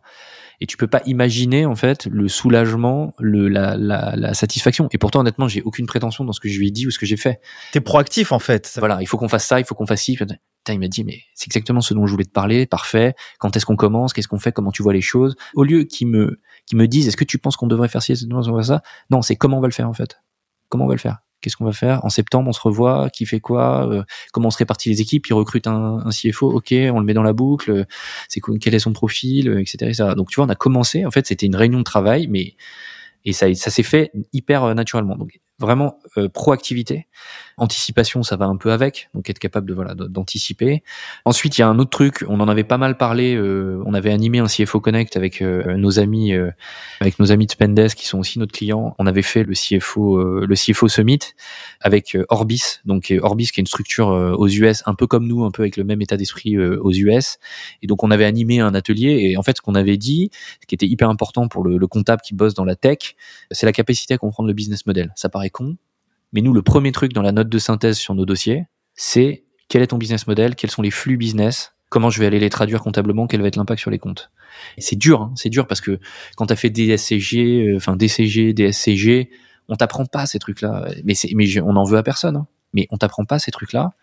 et tu peux pas imaginer en fait le soulagement, le la, la, la satisfaction. Et pourtant honnêtement, j'ai aucune prétention dans ce que je lui ai dit ou ce que j'ai fait. T'es proactif en fait. Voilà, il faut qu'on fasse ça, il faut qu'on fasse ci. il m'a dit mais c'est exactement ce dont je voulais te parler, parfait. Quand est-ce qu'on commence, qu'est-ce qu'on fait, comment tu vois les choses? Au lieu qu'il me qui me dise est-ce que tu penses qu'on devrait faire ci, ça, non, c'est comment on va le faire en fait. Comment on va le faire? Qu'est-ce qu'on va faire? En septembre, on se revoit. Qui fait quoi euh, Comment on se répartit les équipes Il recrute un, CFO. Ok, on le met dans la boucle. C'est quel est son profil, etc., etc. Donc tu vois, on a commencé. En fait, c'était une réunion de travail, mais et ça, ça s'est fait hyper euh, naturellement. Vraiment euh, proactivité, anticipation, ça va un peu avec, donc être capable de voilà d'anticiper. Ensuite, il y a un autre truc, on en avait pas mal parlé, euh, on avait animé un CFO Connect avec euh, nos amis, avec nos amis de Spendesk qui sont aussi notre client. On avait fait le CFO, le CFO Summit avec Orbis, donc Orbis qui est une structure aux US, un peu comme nous, un peu avec le même état d'esprit aux US. Et donc on avait animé un atelier et en fait ce qu'on avait dit, ce qui était hyper important pour le, le comptable qui bosse dans la tech, c'est la capacité à comprendre le business model. Ça paraît con, mais nous, le premier truc dans la note de synthèse sur nos dossiers, c'est quel est ton business model, quels sont les flux business, comment je vais aller les traduire comptablement, quel va être l'impact sur les comptes. C'est dur, hein, c'est dur parce que quand tu as fait DSCG, euh, enfin DCG, DSCG, on t'apprend pas ces trucs-là. Mais, mais on en veut à personne. Hein. Mais on t'apprend pas ces trucs-là.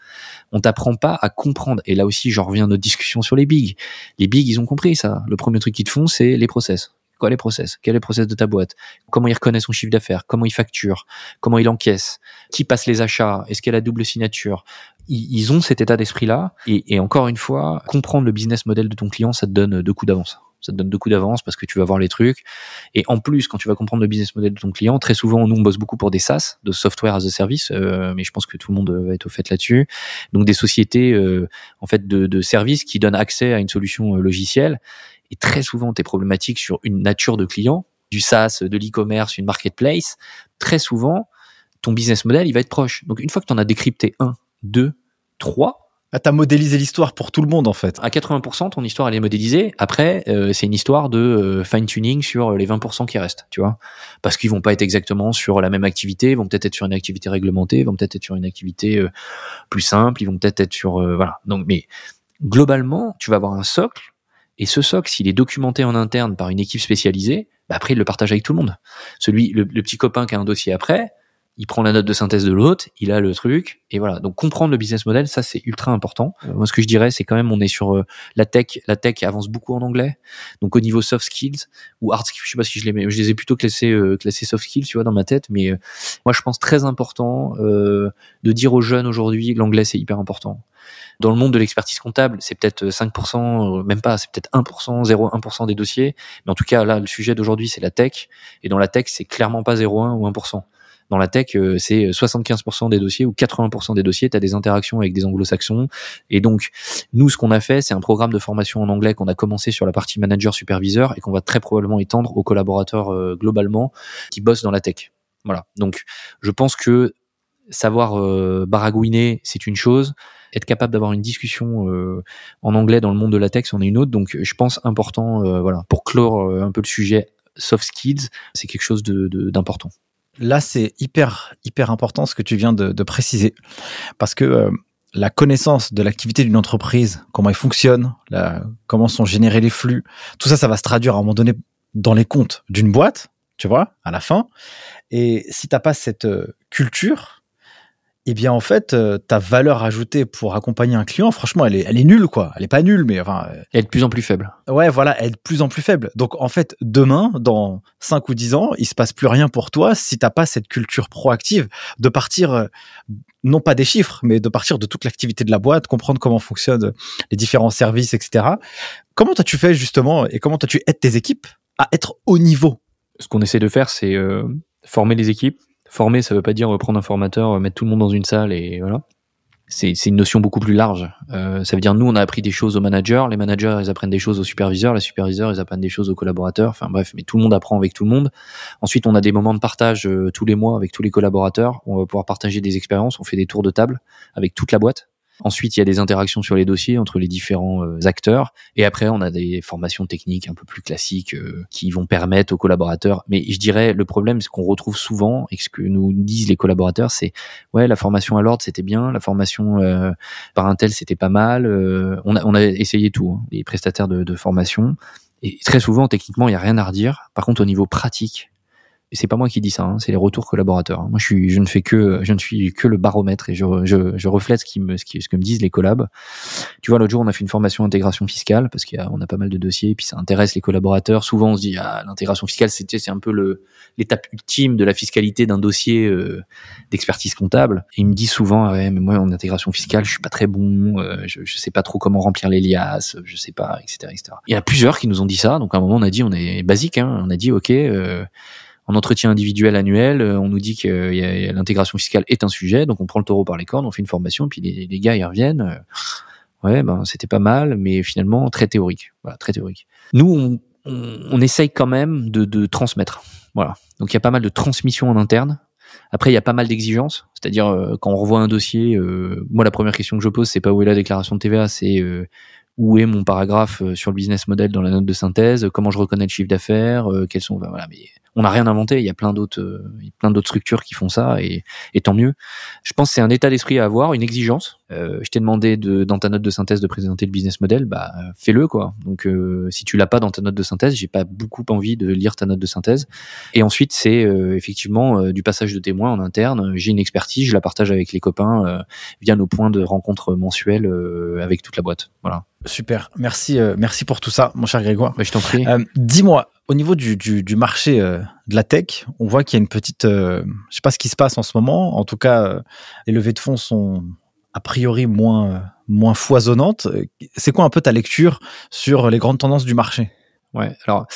On t'apprend pas à comprendre. Et là aussi, j'en reviens à notre discussion sur les bigs. Les bigs, ils ont compris ça. Le premier truc qu'ils te font, c'est les process quoi les process? Quel est le process de ta boîte? Comment il reconnaît son chiffre d'affaires? Comment il facture? Comment il encaisse? Qui passe les achats? Est-ce qu'elle a double signature? Ils, ont cet état d'esprit-là. Et, et encore une fois, comprendre le business model de ton client, ça te donne deux coups d'avance ça te donne deux coups d'avance parce que tu vas voir les trucs. Et en plus, quand tu vas comprendre le business model de ton client, très souvent, nous, on bosse beaucoup pour des SaaS, de software as a service, euh, mais je pense que tout le monde va être au fait là-dessus. Donc, des sociétés, euh, en fait, de, de, services qui donnent accès à une solution euh, logicielle. Et très souvent, tes problématiques sur une nature de client, du SaaS, de l'e-commerce, une marketplace, très souvent, ton business model, il va être proche. Donc, une fois que tu en as décrypté un, deux, trois, ah, t'as modélisé l'histoire pour tout le monde en fait. À 80%, ton histoire elle est modélisée. Après, euh, c'est une histoire de euh, fine tuning sur les 20% qui restent, tu vois, parce qu'ils vont pas être exactement sur la même activité, ils vont peut-être être sur une activité réglementée, ils vont peut-être être sur une activité euh, plus simple, ils vont peut-être être sur voilà. Donc, mais globalement, tu vas avoir un socle, et ce socle, s'il est documenté en interne par une équipe spécialisée, bah après il le partage avec tout le monde. Celui, le petit copain qui a un dossier après, il prend la note de synthèse de l'autre, il a le truc, et voilà. Donc comprendre le business model, ça c'est ultra important. Euh, moi, ce que je dirais, c'est quand même, on est sur euh, la tech. La tech avance beaucoup en anglais. Donc au niveau soft skills ou hard skills, je sais pas si je les mets, je les ai plutôt classés, euh, classés soft skills, tu vois, dans ma tête. Mais moi, je pense très important de dire aux jeunes aujourd'hui, l'anglais c'est hyper important. Dans le monde de l'expertise comptable, c'est peut-être 5%, même pas, c'est peut-être 1%, 0,1% des dossiers. Mais en tout cas, là, le sujet d'aujourd'hui, c'est la tech. Et dans la tech, c'est clairement pas 0,1 ou 1%. Dans la tech, euh, c'est 75% des dossiers ou 80% des dossiers, tu as des interactions avec des anglo-saxons. Et donc, nous, ce qu'on a fait, c'est un programme de formation en anglais qu'on a commencé sur la partie manager-superviseur et qu'on va très probablement étendre aux collaborateurs euh, globalement qui bossent dans la tech. Voilà. Donc, je pense que savoir euh, baragouiner, c'est une chose. Être capable d'avoir une discussion en anglais dans le monde de la tech, c'en est une autre. Donc, je pense important, voilà, pour clore un peu le sujet soft skills, c'est quelque chose d'important. De, Là, c'est hyper, hyper important ce que tu viens de, préciser. Parce que euh, la connaissance de l'activité d'une entreprise, comment elle fonctionne, comment sont générés les flux, tout ça, ça va se traduire à un moment donné dans les comptes d'une boîte, tu vois, à la fin. Et si tu n'as pas cette euh, culture, eh bien en fait euh, ta valeur ajoutée pour accompagner un client franchement elle est elle est nulle quoi. Elle est pas nulle mais enfin euh, elle est de plus en plus faible. Ouais voilà elle est de plus en plus faible. Donc en fait demain dans 5 ou 10 ans il se passe plus rien pour toi si t'as pas cette culture proactive de partir euh, non pas des chiffres mais de partir de toute l'activité de la boîte comprendre comment fonctionnent les différents services etc comment toi tu fais justement et comment toi tu aides tes équipes à être au niveau? Ce qu'on essaie de faire c'est former les équipes Former, ça veut pas dire prendre un formateur, mettre tout le monde dans une salle et voilà. C'est une notion beaucoup plus large. Euh, ça veut dire nous, on a appris des choses aux managers, les managers, ils apprennent des choses aux superviseurs, les superviseurs, ils apprennent des choses aux collaborateurs. Enfin bref, mais tout le monde apprend avec tout le monde. Ensuite, on a des moments de partage euh, tous les mois avec tous les collaborateurs. On va pouvoir partager des expériences. On fait des tours de table avec toute la boîte. Ensuite, il y a des interactions sur les dossiers entre les différents euh, acteurs. Et après, on a des formations techniques un peu plus classiques euh, qui vont permettre aux collaborateurs. Mais je dirais, le problème, ce qu'on retrouve souvent et ce que nous disent les collaborateurs, c'est ouais, la formation à l'ordre, c'était bien. La formation euh, par un tel, c'était pas mal. on, a, on a essayé tout, hein, les prestataires de, de formation. Et très souvent, techniquement, il y a rien à redire. Par contre, au niveau pratique, c'est pas moi qui dis ça, hein, c'est les retours collaborateurs. Moi, je suis, je ne fais que, je ne suis que le baromètre et je, je, je reflète ce qui me, ce, qui, ce que me disent les collabs. Tu vois, l'autre jour, on a fait une formation intégration fiscale parce qu'on a, a, pas mal de dossiers et puis ça intéresse les collaborateurs. Souvent, on se dit, ah, l'intégration fiscale, c'est, c'est un peu le, l'étape ultime de la fiscalité d'un dossier euh, d'expertise comptable. Et ils me disent souvent, ah ouais, mais moi, en intégration fiscale, je suis pas très bon, euh, je, je sais pas trop comment remplir les liasses, je sais pas, etc., etc. Il y a plusieurs qui nous ont dit ça. Donc, à un moment, on a dit, on est basique, hein, on a dit, ok. Euh, en entretien individuel annuel, euh, on nous dit que euh, l'intégration fiscale est un sujet, donc on prend le taureau par les cornes, on fait une formation, puis les, gars ils reviennent. Euh, ouais, ben c'était pas mal, mais finalement très théorique. Voilà, très théorique. Nous, on, essaye quand même de, transmettre. Voilà. Donc il y a pas mal de transmission en interne. Après, il y a pas mal d'exigences, c'est-à-dire quand on revoit un dossier, moi la première question que je pose, c'est pas où est la déclaration de TVA, c'est où est mon paragraphe sur le business model dans la note de synthèse, comment je reconnais le chiffre d'affaires, quels sont, voilà, on n'a rien inventé. Il y a plein d'autres, euh, plein d'autres structures qui font ça, et, et tant mieux. Je pense que c'est un état d'esprit à avoir, une exigence. Euh, je t'ai demandé de, dans ta note de synthèse de présenter le business model, bah fais-le quoi. Donc euh, si tu l'as pas dans ta note de synthèse, j'ai pas beaucoup envie de lire ta note de synthèse. Et ensuite c'est effectivement du passage de témoins en interne. J'ai une expertise, je la partage avec les copains via nos points de rencontre mensuels avec toute la boîte. Voilà. Super, merci, euh, merci pour tout ça, mon cher Grégoire. je t'en prie. Euh, dis-moi, au niveau du, du, marché euh, de la tech, on voit qu'il y a une petite, je sais pas ce qui se passe en ce moment. En tout cas, les levées de fonds sont a priori moins moins foisonnantes. C'est quoi un peu ta lecture sur les grandes tendances du marché? Ouais, alors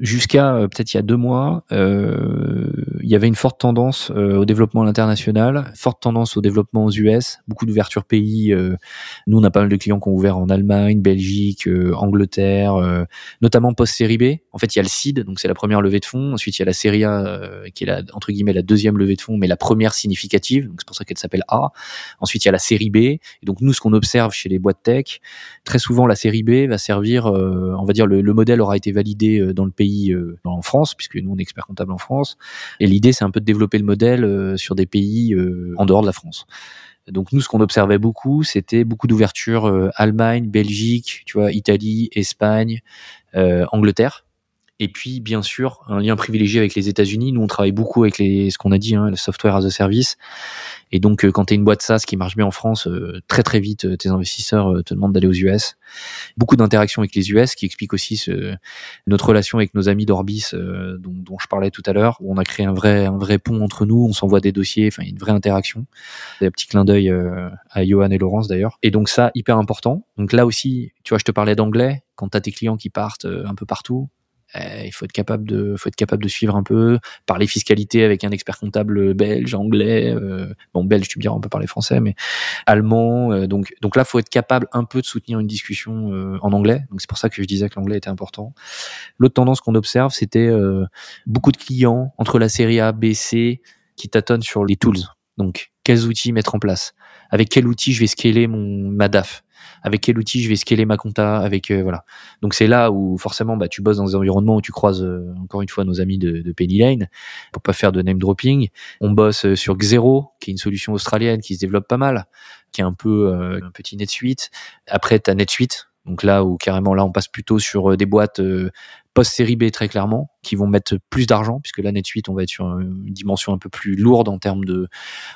Jusqu'à euh, peut-être il y a deux mois, euh, il y avait une forte tendance euh, au développement à l'international, forte tendance au développement aux US, beaucoup d'ouverture pays. Euh, nous, on a pas mal de clients qui ont ouvert en Allemagne, Belgique, Angleterre, notamment post-série B. En fait, il y a le seed, donc c'est la première levée de fonds. Ensuite, il y a la série A, qui est la, entre guillemets la deuxième levée de fonds, mais la première significative. Donc c'est pour ça qu'elle s'appelle A. Ensuite, il y a la série B. Et donc nous, ce qu'on observe chez les boîtes tech, très souvent la série B va servir, on va dire, le, le modèle aura été validé dans le pays euh, en France, puisque nous on est expert comptable en France. Et l'idée c'est un peu de développer le modèle euh, sur des pays euh, en dehors de la France. Donc nous, ce qu'on observait beaucoup, c'était beaucoup d'ouverture Allemagne, Belgique, tu vois, Italie, Espagne, Angleterre. Et puis, bien sûr, un lien privilégié avec les États-Unis. Nous, on travaille beaucoup avec les, ce qu'on a dit, hein, le software as a service. Et donc, euh, quand tu une boîte SaaS qui marche bien en France, euh, très très vite, euh, tes investisseurs te demandent d'aller aux US. Beaucoup d'interactions avec les US qui expliquent aussi ce, notre relation avec nos amis d'Orbis, dont, dont, je parlais tout à l'heure, où on a créé un vrai un vrai pont entre nous. On s'envoie des dossiers, enfin, une vraie interaction. Un petit clin d'œil à Johan et Laurence d'ailleurs. Et donc ça, hyper important. Donc là aussi, tu vois, je te parlais d'anglais. Quand tu as tes clients qui partent un peu partout, il faut être capable de, faut être capable de suivre un peu, parler fiscalité avec un expert comptable belge, anglais, euh, bon belge tu me diras on peut parler français, mais allemand. Euh, donc donc là faut être capable un peu de soutenir une discussion euh, en anglais. Donc c'est pour ça que je disais que l'anglais était important. L'autre tendance qu'on observe c'était beaucoup de clients entre la série A, B, C qui tâtonnent sur les tools. Donc quels outils mettre en place, avec quel outil je vais scaler mon ma DAF? Avec quel outil je vais scaler ma compta, avec euh, voilà. Donc c'est là où forcément bah tu bosses dans des environnements où tu croises euh, encore une fois nos amis de, de Penny Lane pour pas faire de name dropping. On bosse euh, sur Xero, qui est une solution australienne qui se développe pas mal, qui est un peu un petit NetSuite. Après tu as NetSuite donc là où carrément là on passe plutôt sur des boîtes post-série B très clairement, qui vont mettre plus d'argent, puisque là NetSuite, on va être sur une dimension un peu plus lourde en termes de,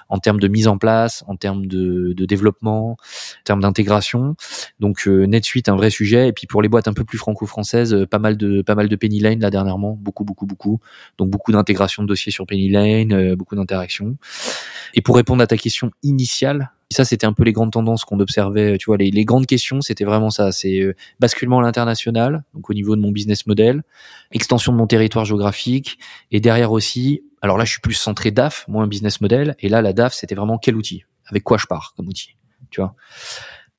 en termes de mise en place, en termes de, de développement, en termes d'intégration. Donc euh, NetSuite, un vrai sujet. Et puis pour les boîtes un peu plus franco-françaises, euh, pas mal de, pas mal de Penny Lane là dernièrement, beaucoup, beaucoup, beaucoup. Donc beaucoup d'intégration de dossiers sur Penny Lane, euh, beaucoup d'interactions. Et pour répondre à ta question initiale, ça, c'était un peu les grandes tendances qu'on observait. Tu vois, les, les grandes questions, c'était vraiment ça. C'est euh, basculement à l'international, donc au niveau de mon business model, extension de mon territoire géographique, et derrière aussi. Alors là, je suis plus centré DAF, moins business model. Et là, la DAF, c'était vraiment quel outil, avec quoi je pars comme outil? Tu vois?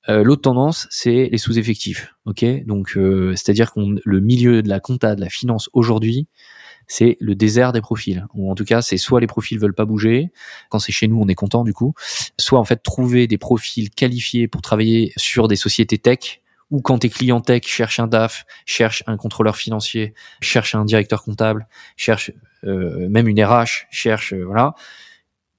Euh, L'autre tendance, c'est les sous-effectifs. Ok, donc euh, c'est-à-dire qu'on le milieu de la compta, de la finance aujourd'hui, c'est le désert des profils. Ou en tout cas, c'est soit les profils veulent pas bouger, quand c'est chez nous, on est content du coup, soit en fait trouver des profils qualifiés pour travailler sur des sociétés tech ou quand tes clients tech cherchent un DAF, cherchent un contrôleur financier, cherchent un directeur comptable, cherchent euh, même une RH, cherchent euh, voilà,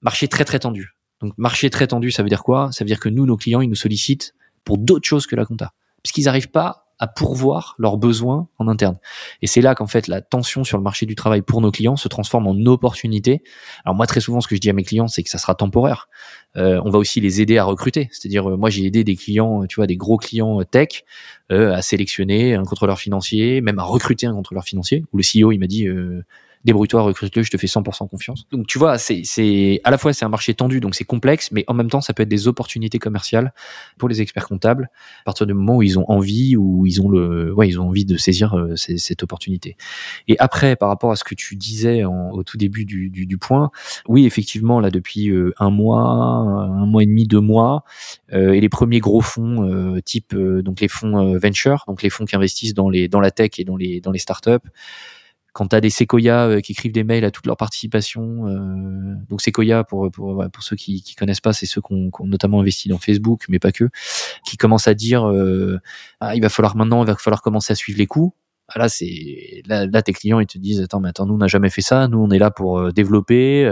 marché très très tendu. Donc marché très tendu, ça veut dire quoi? Ça veut dire que nous, nos clients, ils nous sollicitent pour d'autres choses que la compta, puisqu'ils n'arrivent pas à pourvoir leurs besoins en interne. Et c'est là qu'en fait la tension sur le marché du travail pour nos clients se transforme en opportunité. Alors moi très souvent ce que je dis à mes clients c'est que ça sera temporaire. Euh, on va aussi les aider à recruter. C'est-à-dire euh, moi j'ai aidé des clients, tu vois, des gros clients euh, tech à sélectionner un contrôleur financier, même à recruter un contrôleur financier. Où le CEO il m'a dit débrouille-toi, recrute-le, je te fais 100% confiance. Donc tu vois, c'est, à la fois c'est un marché tendu, donc c'est complexe, mais en même temps ça peut être des opportunités commerciales pour les experts comptables à partir du moment où ils ont envie, ou ils ont le, ouais, ils ont envie de saisir euh, cette opportunité. Et après, par rapport à ce que tu disais au tout début du, du, du, point, oui effectivement là depuis euh, un mois, un mois et demi, deux mois, euh, et les premiers gros fonds euh, type donc les fonds venture, donc les fonds qui investissent dans les dans la tech et dans les dans les startups quand tu as des Sequoia euh, qui écrivent des mails à toute leur participation, euh, donc Sequoia, pour, pour, pour ceux qui, qui connaissent pas, c'est ceux qui ont, notamment investi dans Facebook, mais pas que, qui commencent à dire euh, ah, il va falloir maintenant, il va falloir commencer à suivre les coûts. Ah, là, c'est là, là, tes clients ils te disent attends, mais attends, nous on n'a jamais fait ça, nous on est là pour développer,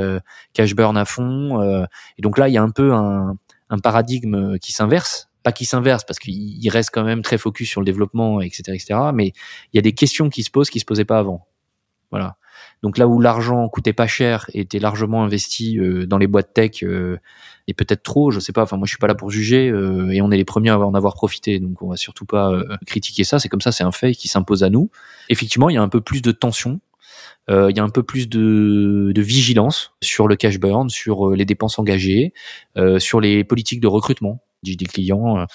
cash burn à fond, et donc là il y a un peu un, un paradigme qui s'inverse pas qui s'inverse parce qu'il reste quand même très focus sur le développement, etc., etc. Mais il y a des questions qui se posent qui se posaient pas avant. Voilà. Donc là où l'argent coûtait pas cher et était largement investi euh, dans les boîtes tech euh, et peut-être trop, je sais pas. Enfin moi je suis pas là pour juger euh, et on est les premiers à en avoir profité, donc on va surtout pas critiquer ça. C'est comme ça, c'est un fait qui s'impose à nous. Effectivement, il y a un peu plus de tension. Il y a un peu plus de, de, vigilance sur le cash burn, sur les dépenses engagées, sur les politiques de recrutement des clients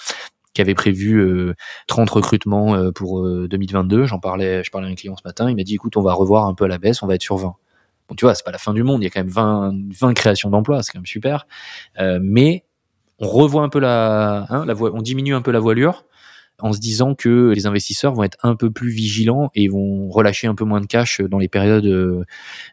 qui avait prévu 30 euh, recrutements euh, pour 2022. Euh, J'en parlais, je parlais à un client ce matin. Il m'a dit, écoute, on va revoir un peu à la baisse, on va être sur 20. Bon, tu vois, c'est pas la fin du monde. Il y a quand même 20, 20 créations d'emplois, c'est quand même super. mais on revoit un peu la, hein, la on diminue un peu la voilure en se disant que les investisseurs vont être un peu plus vigilants et vont relâcher un peu moins de cash dans les périodes,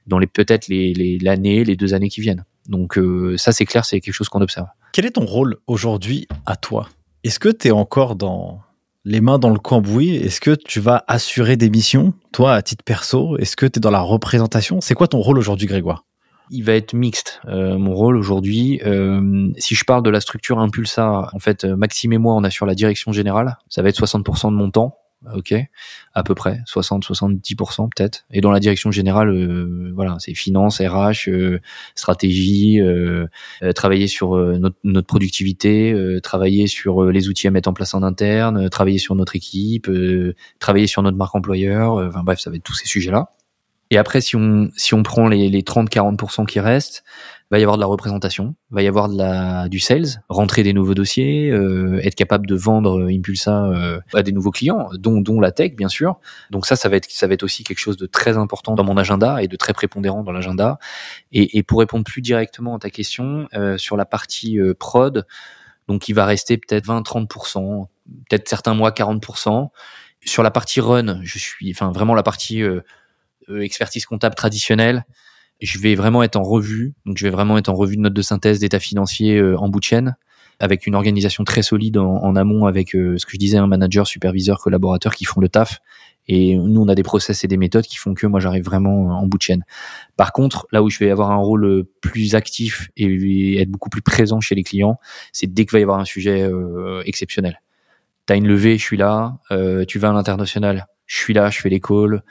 dans les peut-être les l'année, les, deux années qui viennent. Donc ça c'est clair, c'est quelque chose qu'on observe. Quel est ton rôle aujourd'hui à toi? Est-ce que tu es encore dans les mains dans le cambouis? Est-ce que tu vas assurer des missions, toi, à titre perso? Est-ce que tu es dans la représentation? C'est quoi ton rôle aujourd'hui, Grégoire? Il va être mixte. Euh, mon rôle aujourd'hui, euh, si je parle de la structure Impulsa, en fait, Maxime et moi, on assure la direction générale. Ça va être 60% de mon temps ok, à peu près, 60-70% peut-être. Et dans la direction générale, euh, voilà, c'est finance, RH, euh, stratégie, euh, travailler sur notre, notre, productivité, travailler sur les outils à mettre en place en interne, travailler sur notre équipe, travailler sur notre marque employeur. Enfin bref, ça va être tous ces sujets-là. Et après, si on si on prend les, les 30-40% qui restent, va y avoir de la représentation, va y avoir de la du sales, rentrer des nouveaux dossiers, euh, être capable de vendre Impulsa euh, à des nouveaux clients, dont dont la tech bien sûr. Donc ça, ça va être ça va être aussi quelque chose de très important dans mon agenda et de très prépondérant dans l'agenda. Et, et, pour répondre plus directement à ta question euh, sur la partie euh, prod, donc il va rester peut-être 20-30%, peut-être certains mois 40%. Sur la partie run, je suis, enfin vraiment la partie euh, expertise comptable traditionnelle je vais vraiment être en revue, donc je vais vraiment être en revue de notes de synthèse d'état financier euh, en bout de chaîne, avec une organisation très solide en, amont, avec euh, ce que je disais, un manager, superviseur, collaborateur qui font le taf. Et nous, on a des process et des méthodes qui font que moi, j'arrive vraiment en bout de chaîne. Par contre, là où je vais avoir un rôle euh, plus actif et être beaucoup plus présent chez les clients, c'est dès qu'il va y avoir un sujet euh, exceptionnel. T'as une levée, je suis là. Euh, tu vas à l'international, je suis là, je fais les calls.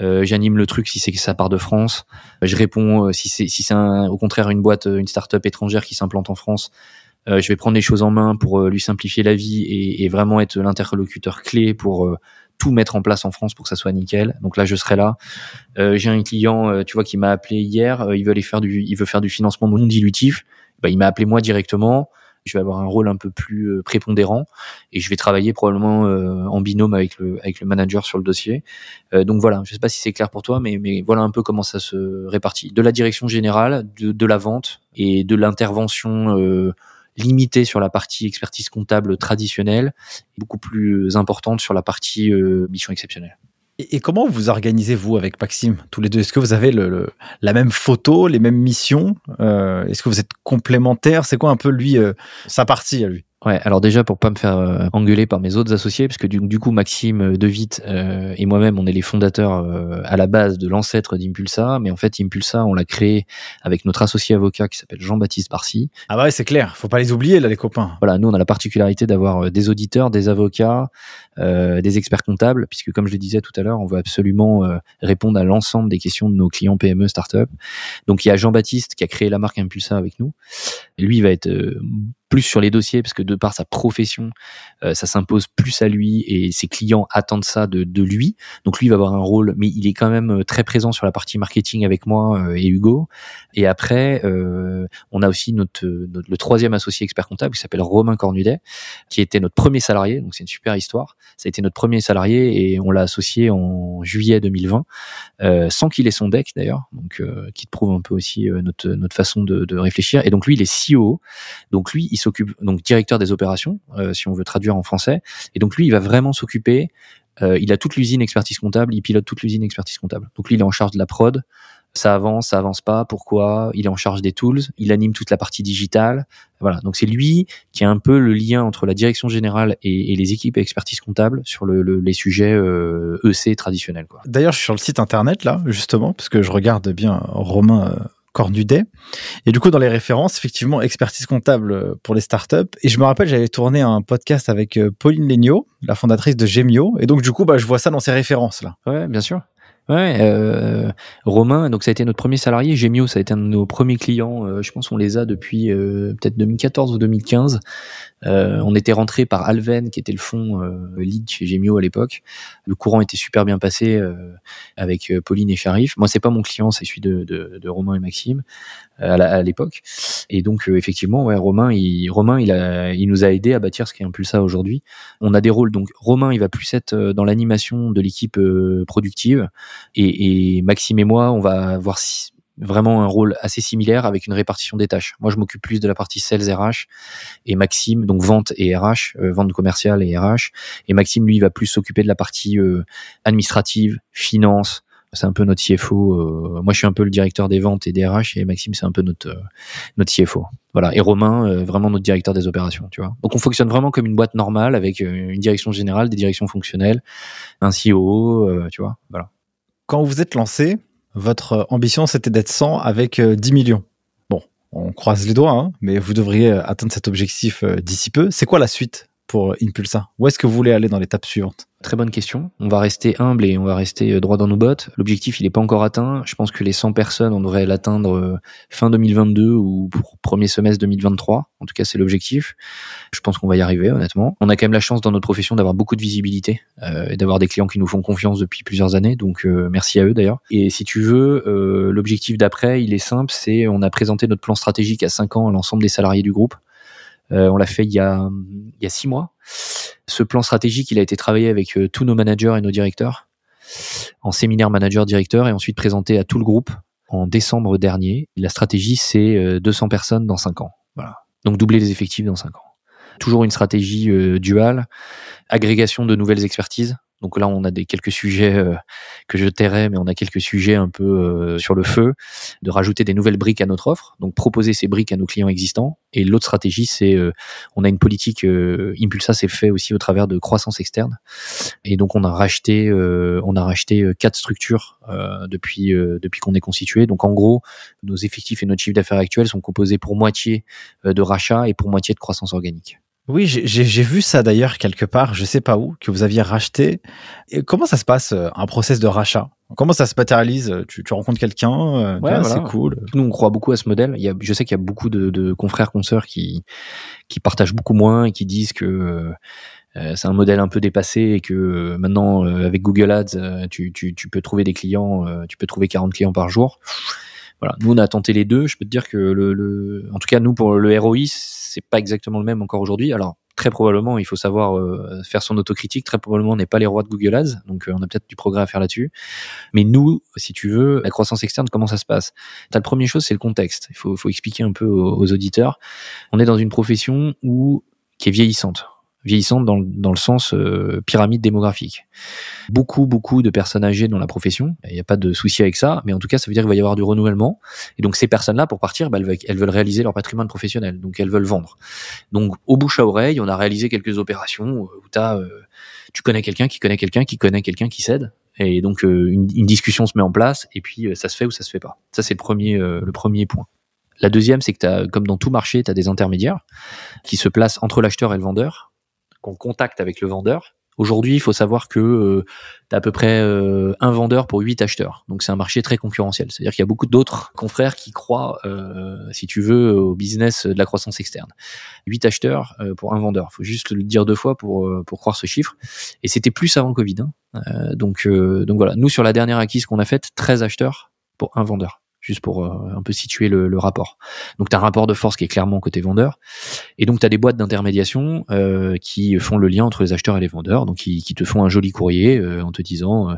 Euh, j'anime le truc si c'est que ça part de France. Je réponds euh, si c'est si c'est au contraire une boîte, une start-up étrangère qui s'implante en France. Euh, je vais prendre les choses en main pour lui simplifier la vie et, et vraiment être l'interlocuteur clé pour tout mettre en place en France pour que ça soit nickel. Donc là, je serai là. J'ai un client, tu vois, qui m'a appelé hier. il veut aller faire du, il veut faire du financement non dilutif. Bah, il m'a appelé moi directement je vais avoir un rôle un peu plus euh, prépondérant et je vais travailler probablement euh, en binôme avec le avec le manager sur le dossier. Euh, donc voilà, je sais pas si c'est clair pour toi, mais mais voilà un peu comment ça se répartit. De la direction générale, de, de la vente et de l'intervention limitée sur la partie expertise comptable traditionnelle, beaucoup plus importante sur la partie mission exceptionnelle. Et, comment vous organisez-vous avec Maxime, tous les deux? Est-ce que vous avez le, la même photo, les mêmes missions euh, Est-ce que vous êtes complémentaires? C'est quoi un peu lui, euh, sa partie à lui? Ouais, alors déjà pour pas me faire euh, engueuler par mes autres associés, parce que du, du coup Maxime euh, Devitt euh, et moi-même on est les fondateurs euh, à la base de l'ancêtre d'Impulsa, mais en fait Impulsa on l'a créé avec notre associé avocat qui s'appelle Jean-Baptiste Barcy. Ah bah ouais c'est clair, faut pas les oublier là les copains. Voilà, nous on a la particularité d'avoir des auditeurs, des avocats, des experts comptables, puisque comme je le disais tout à l'heure, on veut absolument répondre à l'ensemble des questions de nos clients PME startup. Donc il y a Jean-Baptiste qui a créé la marque Impulsa avec nous. Lui il va être plus sur les dossiers parce que de par sa profession, euh, ça s'impose plus à lui et ses clients attendent ça de, de, lui. Donc lui va avoir un rôle, mais il est quand même euh, très présent sur la partie marketing avec moi euh, et Hugo. Et après, on a aussi notre, notre, le troisième associé expert comptable qui s'appelle Romain Cornudet, qui était notre premier salarié. Donc c'est une super histoire. Ça a été notre premier salarié et on l'a associé en juillet 2020, sans qu'il ait son deck d'ailleurs. Donc qui te prouve un peu aussi notre notre façon de, de réfléchir. Et donc lui, il est CEO. Donc lui, il donc directeur des opérations, euh, si on veut traduire en français. Et donc lui, il va vraiment s'occuper. Euh, il a toute l'usine expertise comptable, il pilote toute l'usine expertise comptable. Donc lui, il est en charge de la prod. Ça avance, ça avance pas. Pourquoi? Il est en charge des tools. Il anime toute la partie digitale. Voilà. Donc c'est lui qui a un peu le lien entre la direction générale et, les équipes expertise comptable sur les sujets euh, EC traditionnels. D'ailleurs, je suis sur le site internet là, justement, parce que je regarde bien Romain Cornudet. Et du coup, dans les références, effectivement, expertise comptable euh, pour les startups. Et je me rappelle, j'avais tourné un podcast avec euh, Pauline Legnaud, la fondatrice de Gemio. Et donc, du coup, bah, je vois ça dans ces références là. Ouais, bien sûr. Ouais, euh, Romain, donc ça a été notre premier salarié. Gemio, ça a été un de nos premiers clients. Je pense qu'on les a depuis peut-être 2014 ou 2015. Euh, on était rentré par Alven, qui était le fonds lead chez Gemio à l'époque. Le courant était super bien passé avec Pauline et Sharif. Moi, c'est pas mon client, c'est celui de, de, de, Romain et Maxime à l'époque. Et donc, effectivement, ouais, Romain, il, Romain, il, a, il nous a aidé à bâtir ce qui est Impulsa aujourd'hui. On a des rôles. Donc, Romain, il va plus être dans l'animation de l'équipe productive et, et, Maxime et moi, on va avoir vraiment un rôle assez similaire avec une répartition des tâches. Moi, je m'occupe plus de la partie sales RH et Maxime, donc vente et RH, euh, vente commerciale et RH. Et Maxime, lui, va plus s'occuper de la partie euh, administrative, finance. C'est un peu notre CFO. Euh, moi, je suis un peu le directeur des ventes et des RH et Maxime, c'est un peu notre notre CFO. Voilà. Et Romain, vraiment notre directeur des opérations. Tu vois. Donc, on fonctionne vraiment comme une boîte normale avec une direction générale, des directions fonctionnelles, un CEO. tu vois. Voilà quand vous êtes lancé, votre ambition c'était d'être 100 avec 10 euh, millions. Bon, on croise les doigts, hein, mais vous devriez euh, atteindre cet objectif euh, d'ici peu. C'est quoi la suite? Pour Impulsa Où est-ce que vous voulez aller dans l'étape suivante? Très bonne question. On va rester humble et on va rester euh, droit dans nos bottes. L'objectif, il n'est pas encore atteint. Je pense que les 100 personnes, on devrait l'atteindre euh, fin 2022 ou premier semestre 2023. En tout cas, c'est l'objectif. Je pense qu'on va y arriver, honnêtement. On a quand même la chance dans notre profession d'avoir beaucoup de visibilité euh, et d'avoir des clients qui nous font confiance depuis plusieurs années. Donc, merci à eux d'ailleurs. Et si tu veux, l'objectif d'après, il est simple. C'est on a présenté notre plan stratégique à 5 ans à l'ensemble des salariés du groupe. Euh, on l'a fait il y, a, il y a six mois. Ce plan stratégique, il a été travaillé avec euh, tous nos managers et nos directeurs en séminaire manager-directeur et ensuite présenté à tout le groupe en décembre dernier. La stratégie, c'est 200 euh, personnes dans 5 ans. Voilà. Donc doubler les effectifs dans 5 ans. Toujours une stratégie duale, agrégation de nouvelles expertises. Donc là, on a des quelques sujets euh, que je tairai, mais on a quelques sujets un peu euh, sur le feu, de rajouter des nouvelles briques à notre offre, donc proposer ces briques à nos clients existants. Et l'autre stratégie, c'est euh, on a une politique Impulsa, c'est fait aussi au travers de croissance externe. Et donc on a racheté, on a racheté quatre structures depuis depuis qu'on est constitué. Donc en gros, nos effectifs et notre chiffre d'affaires actuel sont composés pour moitié de rachats et pour moitié de croissance organique. Oui, j'ai vu ça d'ailleurs quelque part, je sais pas où, que vous aviez racheté. Et comment ça se passe, euh, un process de rachat? Comment ça se matérialise? Tu, tu rencontres quelqu'un euh, C'est cool. Nous, on croit beaucoup à ce modèle. Il y a, je sais qu'il y a beaucoup de, de, confrères, consoeurs qui, qui partagent beaucoup moins et qui disent que euh, c'est un modèle un peu dépassé et que maintenant, avec Google Ads, tu, tu, tu, peux trouver des clients, tu peux trouver 40 clients par jour. Voilà, nous on a tenté les deux. Je peux te dire que le, le en tout cas nous pour le ROI, c'est pas exactement le même encore aujourd'hui. Alors très probablement, il faut savoir euh, faire son autocritique. Très probablement, on n'est pas les rois de Google Ads, donc euh, on a peut-être du progrès à faire là-dessus. Mais nous, si tu veux, la croissance externe, comment ça se passe? T'as la première chose, c'est le contexte. Il faut, faut expliquer un peu aux, aux auditeurs. On est dans une profession où qui est vieillissante vieillissante dans, dans le sens euh, pyramide démographique. Beaucoup, beaucoup de personnes âgées dans la profession. Il n'y a pas de souci avec ça, mais en tout cas, ça veut dire qu'il va y avoir du renouvellement. Et donc, ces personnes-là, pour partir, bah, elles, veulent, réaliser leur patrimoine professionnel. Donc, elles veulent vendre. Donc, au bouche à oreille, on a réalisé quelques opérations où as, euh, tu connais quelqu'un qui connaît quelqu'un qui connaît quelqu'un qui cède. Et donc, euh, une, discussion se met en place, et puis ça se fait ou ça se fait pas. Ça, c'est le premier, le premier point. La deuxième, c'est que as, comme dans tout marché, tu as des intermédiaires qui se placent entre l'acheteur et le vendeur qu'on contact avec le vendeur. Aujourd'hui, il faut savoir que euh, tu as à peu près euh, un vendeur pour huit acheteurs. Donc c'est un marché très concurrentiel. C'est-à-dire qu'il y a beaucoup d'autres confrères qui croient, euh, si tu veux, au business de la croissance externe. Huit acheteurs pour un vendeur. Faut juste le dire deux fois pour, pour croire ce chiffre. Et c'était plus avant Covid. Hein. donc, donc voilà, nous sur la dernière acquise qu'on a faite, 13 acheteurs pour un vendeur juste pour euh, un peu situer le, le rapport. Donc tu as un rapport de force qui est clairement côté vendeur, et donc tu as des boîtes d'intermédiation euh, qui font le lien entre les acheteurs et les vendeurs, donc qui, qui te font un joli courrier euh, en te disant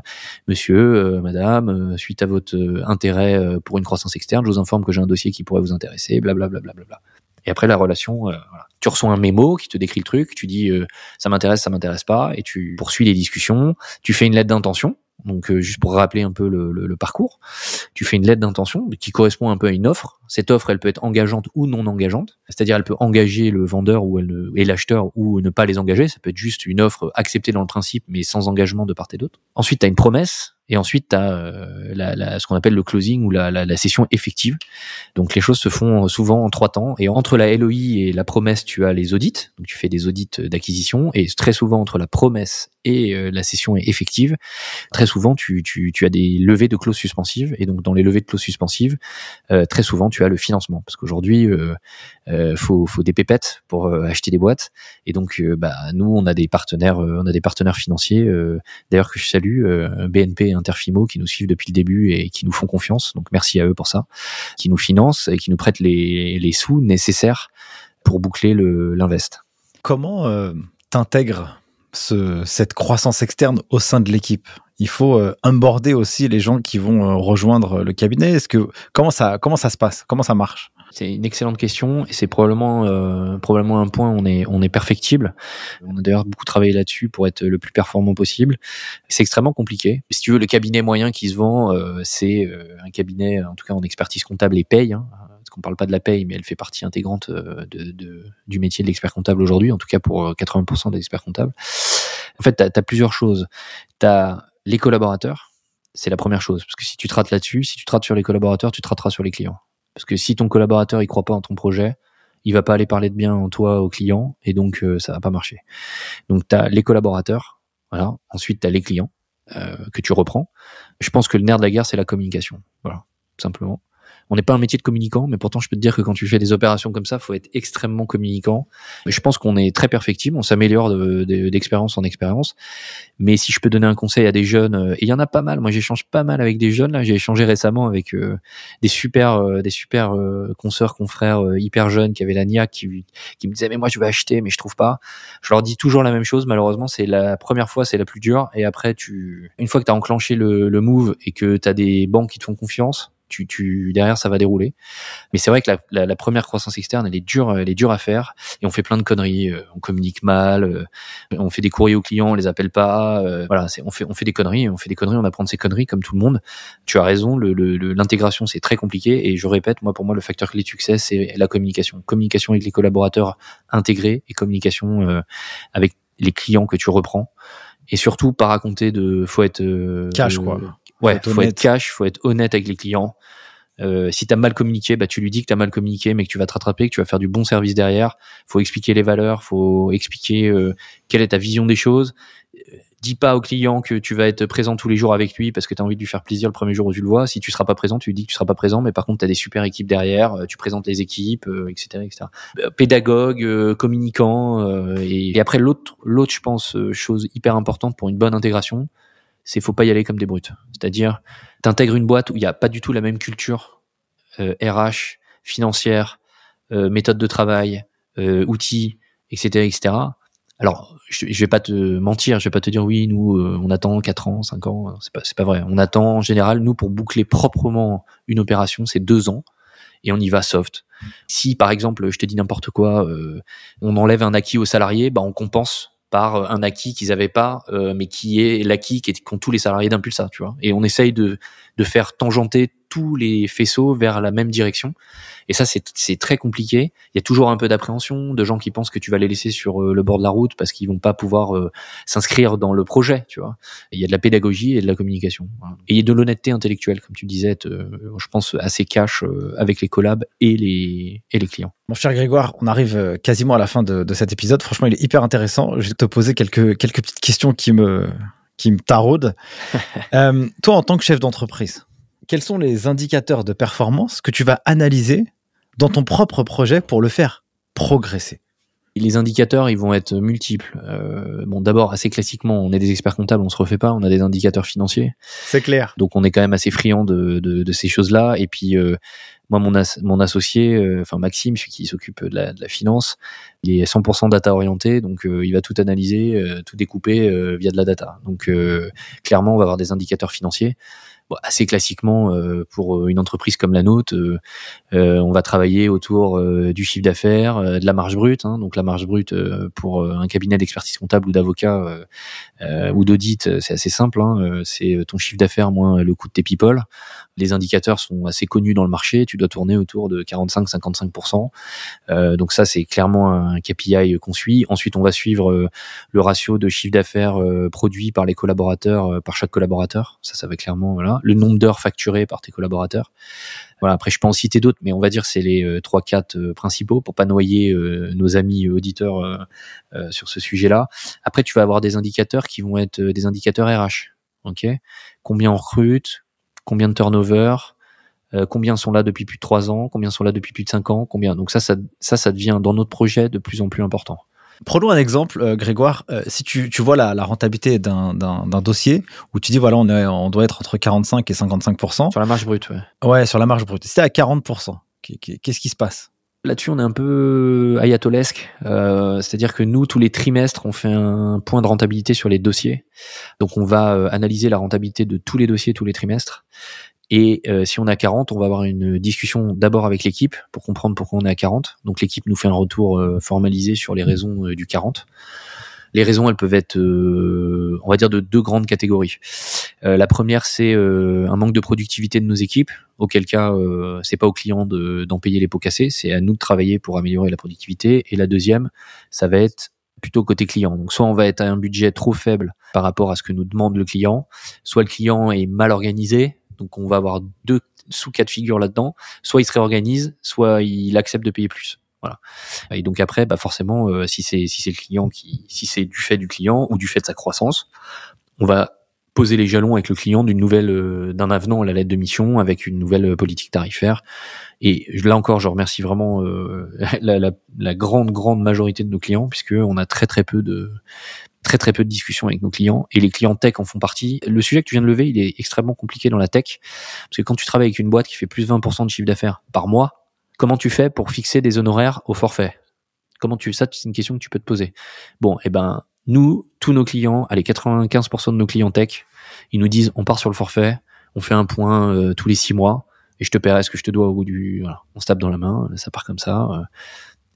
Monsieur, Madame, suite à votre intérêt pour une croissance externe, je vous informe que j'ai un dossier qui pourrait vous intéresser, blablabla. Bla, bla, bla, et après la relation, voilà. tu reçois un mémo qui te décrit le truc, tu dis ça m'intéresse, ça m'intéresse pas, et tu poursuis les discussions, tu fais une lettre d'intention donc euh, juste pour rappeler un peu le, le, parcours, tu fais une lettre d'intention qui correspond un peu à une offre. Cette offre, elle peut être engageante ou non engageante, c'est-à-dire elle peut engager le vendeur ou elle, et l'acheteur ou ne pas les engager. Ça peut être juste une offre acceptée dans le principe mais sans engagement de part et d'autre. Ensuite, tu as une promesse et ensuite, tu as euh, la, la, ce qu'on appelle le closing ou la, la, la, session effective. Donc les choses se font souvent en trois temps. Et entre la LOI et la promesse, tu as les audits. Donc tu fais des audits d'acquisition. Et très souvent, entre la promesse et la cession est effective, très souvent tu, as des levées de clauses suspensives et donc dans les levées de clauses suspensives, très souvent tu as le financement. Parce qu'aujourd'hui euh, faut, faut des pépettes pour acheter des boîtes. Et donc bah nous on a des partenaires on a des partenaires financiers d'ailleurs que je salue BNP et Interfimo qui nous suivent depuis le début et qui nous font confiance. Donc merci à eux pour ça. Qui nous financent et qui nous prêtent les, les sous nécessaires pour boucler l'invest. Comment euh, t'intègres ce, cette croissance externe au sein de l'équipe Il faut euh, onboarder aussi les gens qui vont euh, rejoindre le cabinet. Est-ce que comment ça comment ça se passe? Comment ça marche? C'est une excellente question et c'est probablement euh, probablement un point où on est on est perfectible. On a d'ailleurs beaucoup travaillé là-dessus pour être le plus performant possible. C'est extrêmement compliqué. Si tu veux, le cabinet moyen qui se vend, euh, c'est euh, un cabinet en tout cas en expertise comptable et paye. Hein, qu'on parle pas de la paye, mais elle fait partie intégrante de du métier de l'expert comptable aujourd'hui, en tout cas pour 80% des experts comptables. En fait, tu as, plusieurs choses. Tu as les collaborateurs, c'est la première chose. Parce que si tu trates là-dessus, si tu trates sur les collaborateurs, tu traiteras sur les clients. Parce que si ton collaborateur il croit pas en ton projet, il va pas aller parler de bien en toi au client et donc euh, ça va pas marcher. Donc tu as les collaborateurs, voilà. Ensuite tu as les clients euh, que tu reprends. Je pense que le nerf de la guerre c'est la communication, voilà, tout simplement. On n'est pas un métier de communicant, mais pourtant je peux te dire que quand tu fais des opérations comme ça, faut être extrêmement communicant. Je pense qu'on est très perfectible, on s'améliore d'expérience en expérience. Mais si je peux donner un conseil à des jeunes, euh, et il y en a pas mal. Moi, j'échange pas mal avec des jeunes. Là, j'ai échangé récemment avec euh, des super, euh, des super consoeurs, confrères hyper jeunes qui avaient la NIAC, qui, qui me disaient mais moi je veux acheter, mais je trouve pas. Je leur dis toujours la même chose. Malheureusement, c'est la première fois, c'est la plus dure. Et après, tu, une fois que tu as enclenché le, le move et que tu as des banques qui te font confiance, tu, tu derrière ça va dérouler. Mais c'est vrai que la, la, la, première croissance externe, elle est dure, elle est dure à faire et on fait plein de conneries. Euh, on communique mal, euh, on fait des courriers aux clients, on les appelle pas. Euh, voilà, on fait on fait des conneries, on fait des conneries, on apprend de ces conneries comme tout le monde. Tu as raison, l'intégration le, c'est très compliqué et je répète, moi pour moi le facteur clé de succès c'est la communication, communication avec les collaborateurs intégrés et communication avec les clients que tu reprends et surtout pas raconter de faut être cash quoi Ouais, faut, faut être cash, faut être honnête avec les clients. Euh, si tu as mal communiqué, bah, tu lui dis que tu as mal communiqué, mais que tu vas te rattraper, que tu vas faire du bon service derrière. faut expliquer les valeurs, faut expliquer euh, quelle est ta vision des choses. Euh, dis pas au client que tu vas être présent tous les jours avec lui parce que tu as envie de lui faire plaisir le premier jour où tu le vois. Si tu seras pas présent, tu lui dis que tu seras pas présent, mais par contre, tu as des super équipes derrière, euh, tu présentes les équipes, etc., etc. Pédagogue, communicant. Et, et, après, l'autre, l'autre, je pense, chose hyper importante pour une bonne intégration, c'est faut pas y aller comme des brutes. C'est-à-dire, t'intègres une boîte où il n'y a pas du tout la même culture euh, RH, financière, euh, méthode de travail, euh, outils, etc., etc. Alors, je, je vais pas te mentir, je vais pas te dire oui, nous euh, on attend 4 ans, 5 ans, c'est pas c'est pas vrai. On attend en général nous pour boucler proprement une opération, c'est 2 ans et on y va soft. Si par exemple, je te dis n'importe quoi, euh, on enlève un acquis aux salariés, bah on compense par euh, un acquis qu'ils avaient pas, euh, mais qui est l'acquis qu'ont tous les salariés d'Impulsa, tu vois. Et on essaye de, de faire tangenter tous les faisceaux vers la même direction. Et ça, c'est très compliqué. Il y a toujours un peu d'appréhension, de gens qui pensent que tu vas les laisser sur euh, le bord de la route parce qu'ils vont pas pouvoir euh, s'inscrire dans le projet, tu vois. il y a de la pédagogie et de la communication. Et il y a de l'honnêteté intellectuelle, comme tu disais, je pense assez cash euh, avec les collabs et les, et les clients. Mon cher Grégoire, on arrive quasiment à la fin de, de cet épisode. Franchement, il est hyper intéressant. Je vais te poser quelques, quelques petites questions qui me, qui me taraudent. *laughs* toi, en tant que chef d'entreprise, quels sont les indicateurs de performance que tu vas analyser dans ton propre projet pour le faire progresser? Les indicateurs, ils vont être multiples. Euh, bon, d'abord, assez classiquement, on est des experts comptables, on se refait pas, on a des indicateurs financiers. C'est clair. Donc, on est quand même assez friand de, de, de ces choses-là. Et puis, euh, moi, mon, mon associé, euh, enfin Maxime, celui qui s'occupe de la, de la, finance, il est 100% data orienté, donc euh, il va tout analyser, tout découper via de la data. Donc, clairement, on va avoir des indicateurs financiers assez classiquement, euh, pour euh, une entreprise comme la nôtre, euh, on va travailler autour du chiffre d'affaires, de la marge brute. Hein, donc la marge brute pour un cabinet d'expertise comptable ou d'avocat ou d'audit, c'est assez simple. Hein, c'est ton chiffre d'affaires moins le coût de tes people. Les indicateurs sont assez connus dans le marché. Tu dois tourner autour de 45-55%. donc ça, c'est clairement un KPI qu'on suit. Ensuite, on va suivre le ratio de chiffre d'affaires produit par les collaborateurs, par chaque collaborateur. Ça, ça va clairement voilà. Le nombre d'heures facturées par tes collaborateurs. Voilà. Après, je peux en citer d'autres, mais on va dire c'est les trois, quatre principaux pour pas noyer nos amis auditeurs sur ce sujet-là. Après, tu vas avoir des indicateurs qui vont être des indicateurs RH. Ok? Combien on recrute, combien de turnover, euh, combien sont là depuis plus de trois ans, combien sont là depuis plus de cinq ans, combien. Donc ça, ça, ça, ça devient dans notre projet de plus en plus important. Prenons un exemple, euh, Grégoire. Euh, si tu, tu vois la, la rentabilité d'un dossier où tu dis voilà on, est, on doit être entre 45 et 55% sur la marge brute, ouais. Ouais, sur la marge brute. Si à 40% qu'est-ce qui se passe? Là-dessus, on est un peu ayatolesque. Euh, C'est-à-dire que nous, tous les trimestres, on fait un point de rentabilité sur les dossiers. Donc, on va analyser la rentabilité de tous les dossiers tous les trimestres. Et euh, si on à 40, on va avoir une discussion d'abord avec l'équipe pour comprendre pourquoi on est à 40. Donc l'équipe nous fait un retour euh, formalisé sur les raisons euh, du 40. Les raisons, elles peuvent être, on va dire, de deux grandes catégories. La première, c'est un manque de productivité de nos équipes, auquel cas, c'est pas au client d'en payer les pots cassés, c'est à nous de travailler pour améliorer la productivité. Et la deuxième, ça va être plutôt côté client. Donc soit on va être à un budget trop faible par rapport à ce que nous demande le client, soit le client est mal organisé, donc on va avoir deux sous cas de figure là-dedans. Soit il se réorganise, soit il accepte de payer plus. Voilà. Et donc après, bah forcément, euh, si c'est si c'est le client qui, si c'est du fait du client ou du fait de sa croissance, on va poser les jalons avec le client d'une nouvelle euh, d'un avenant à la lettre de mission avec une nouvelle euh, politique tarifaire. Et là encore, je remercie vraiment *laughs* la, la, la, grande grande majorité de nos clients puisque on a très très peu de très très peu de discussions avec nos clients et les clients tech en font partie. Le sujet que tu viens de lever, il est extrêmement compliqué dans la tech parce que quand tu travailles avec une boîte qui fait plus de 20% de chiffre d'affaires par mois, comment tu fais pour fixer des honoraires au forfait? Comment tu ça c'est une question que tu peux te poser. Bon, et eh ben nous, tous nos clients, allez 95% de nos clients tech, ils nous disent on part sur le forfait, on fait un point euh, tous les six mois et je te paierai ce que je te dois au bout du voilà, on se tape dans la main, ça part comme ça. Euh,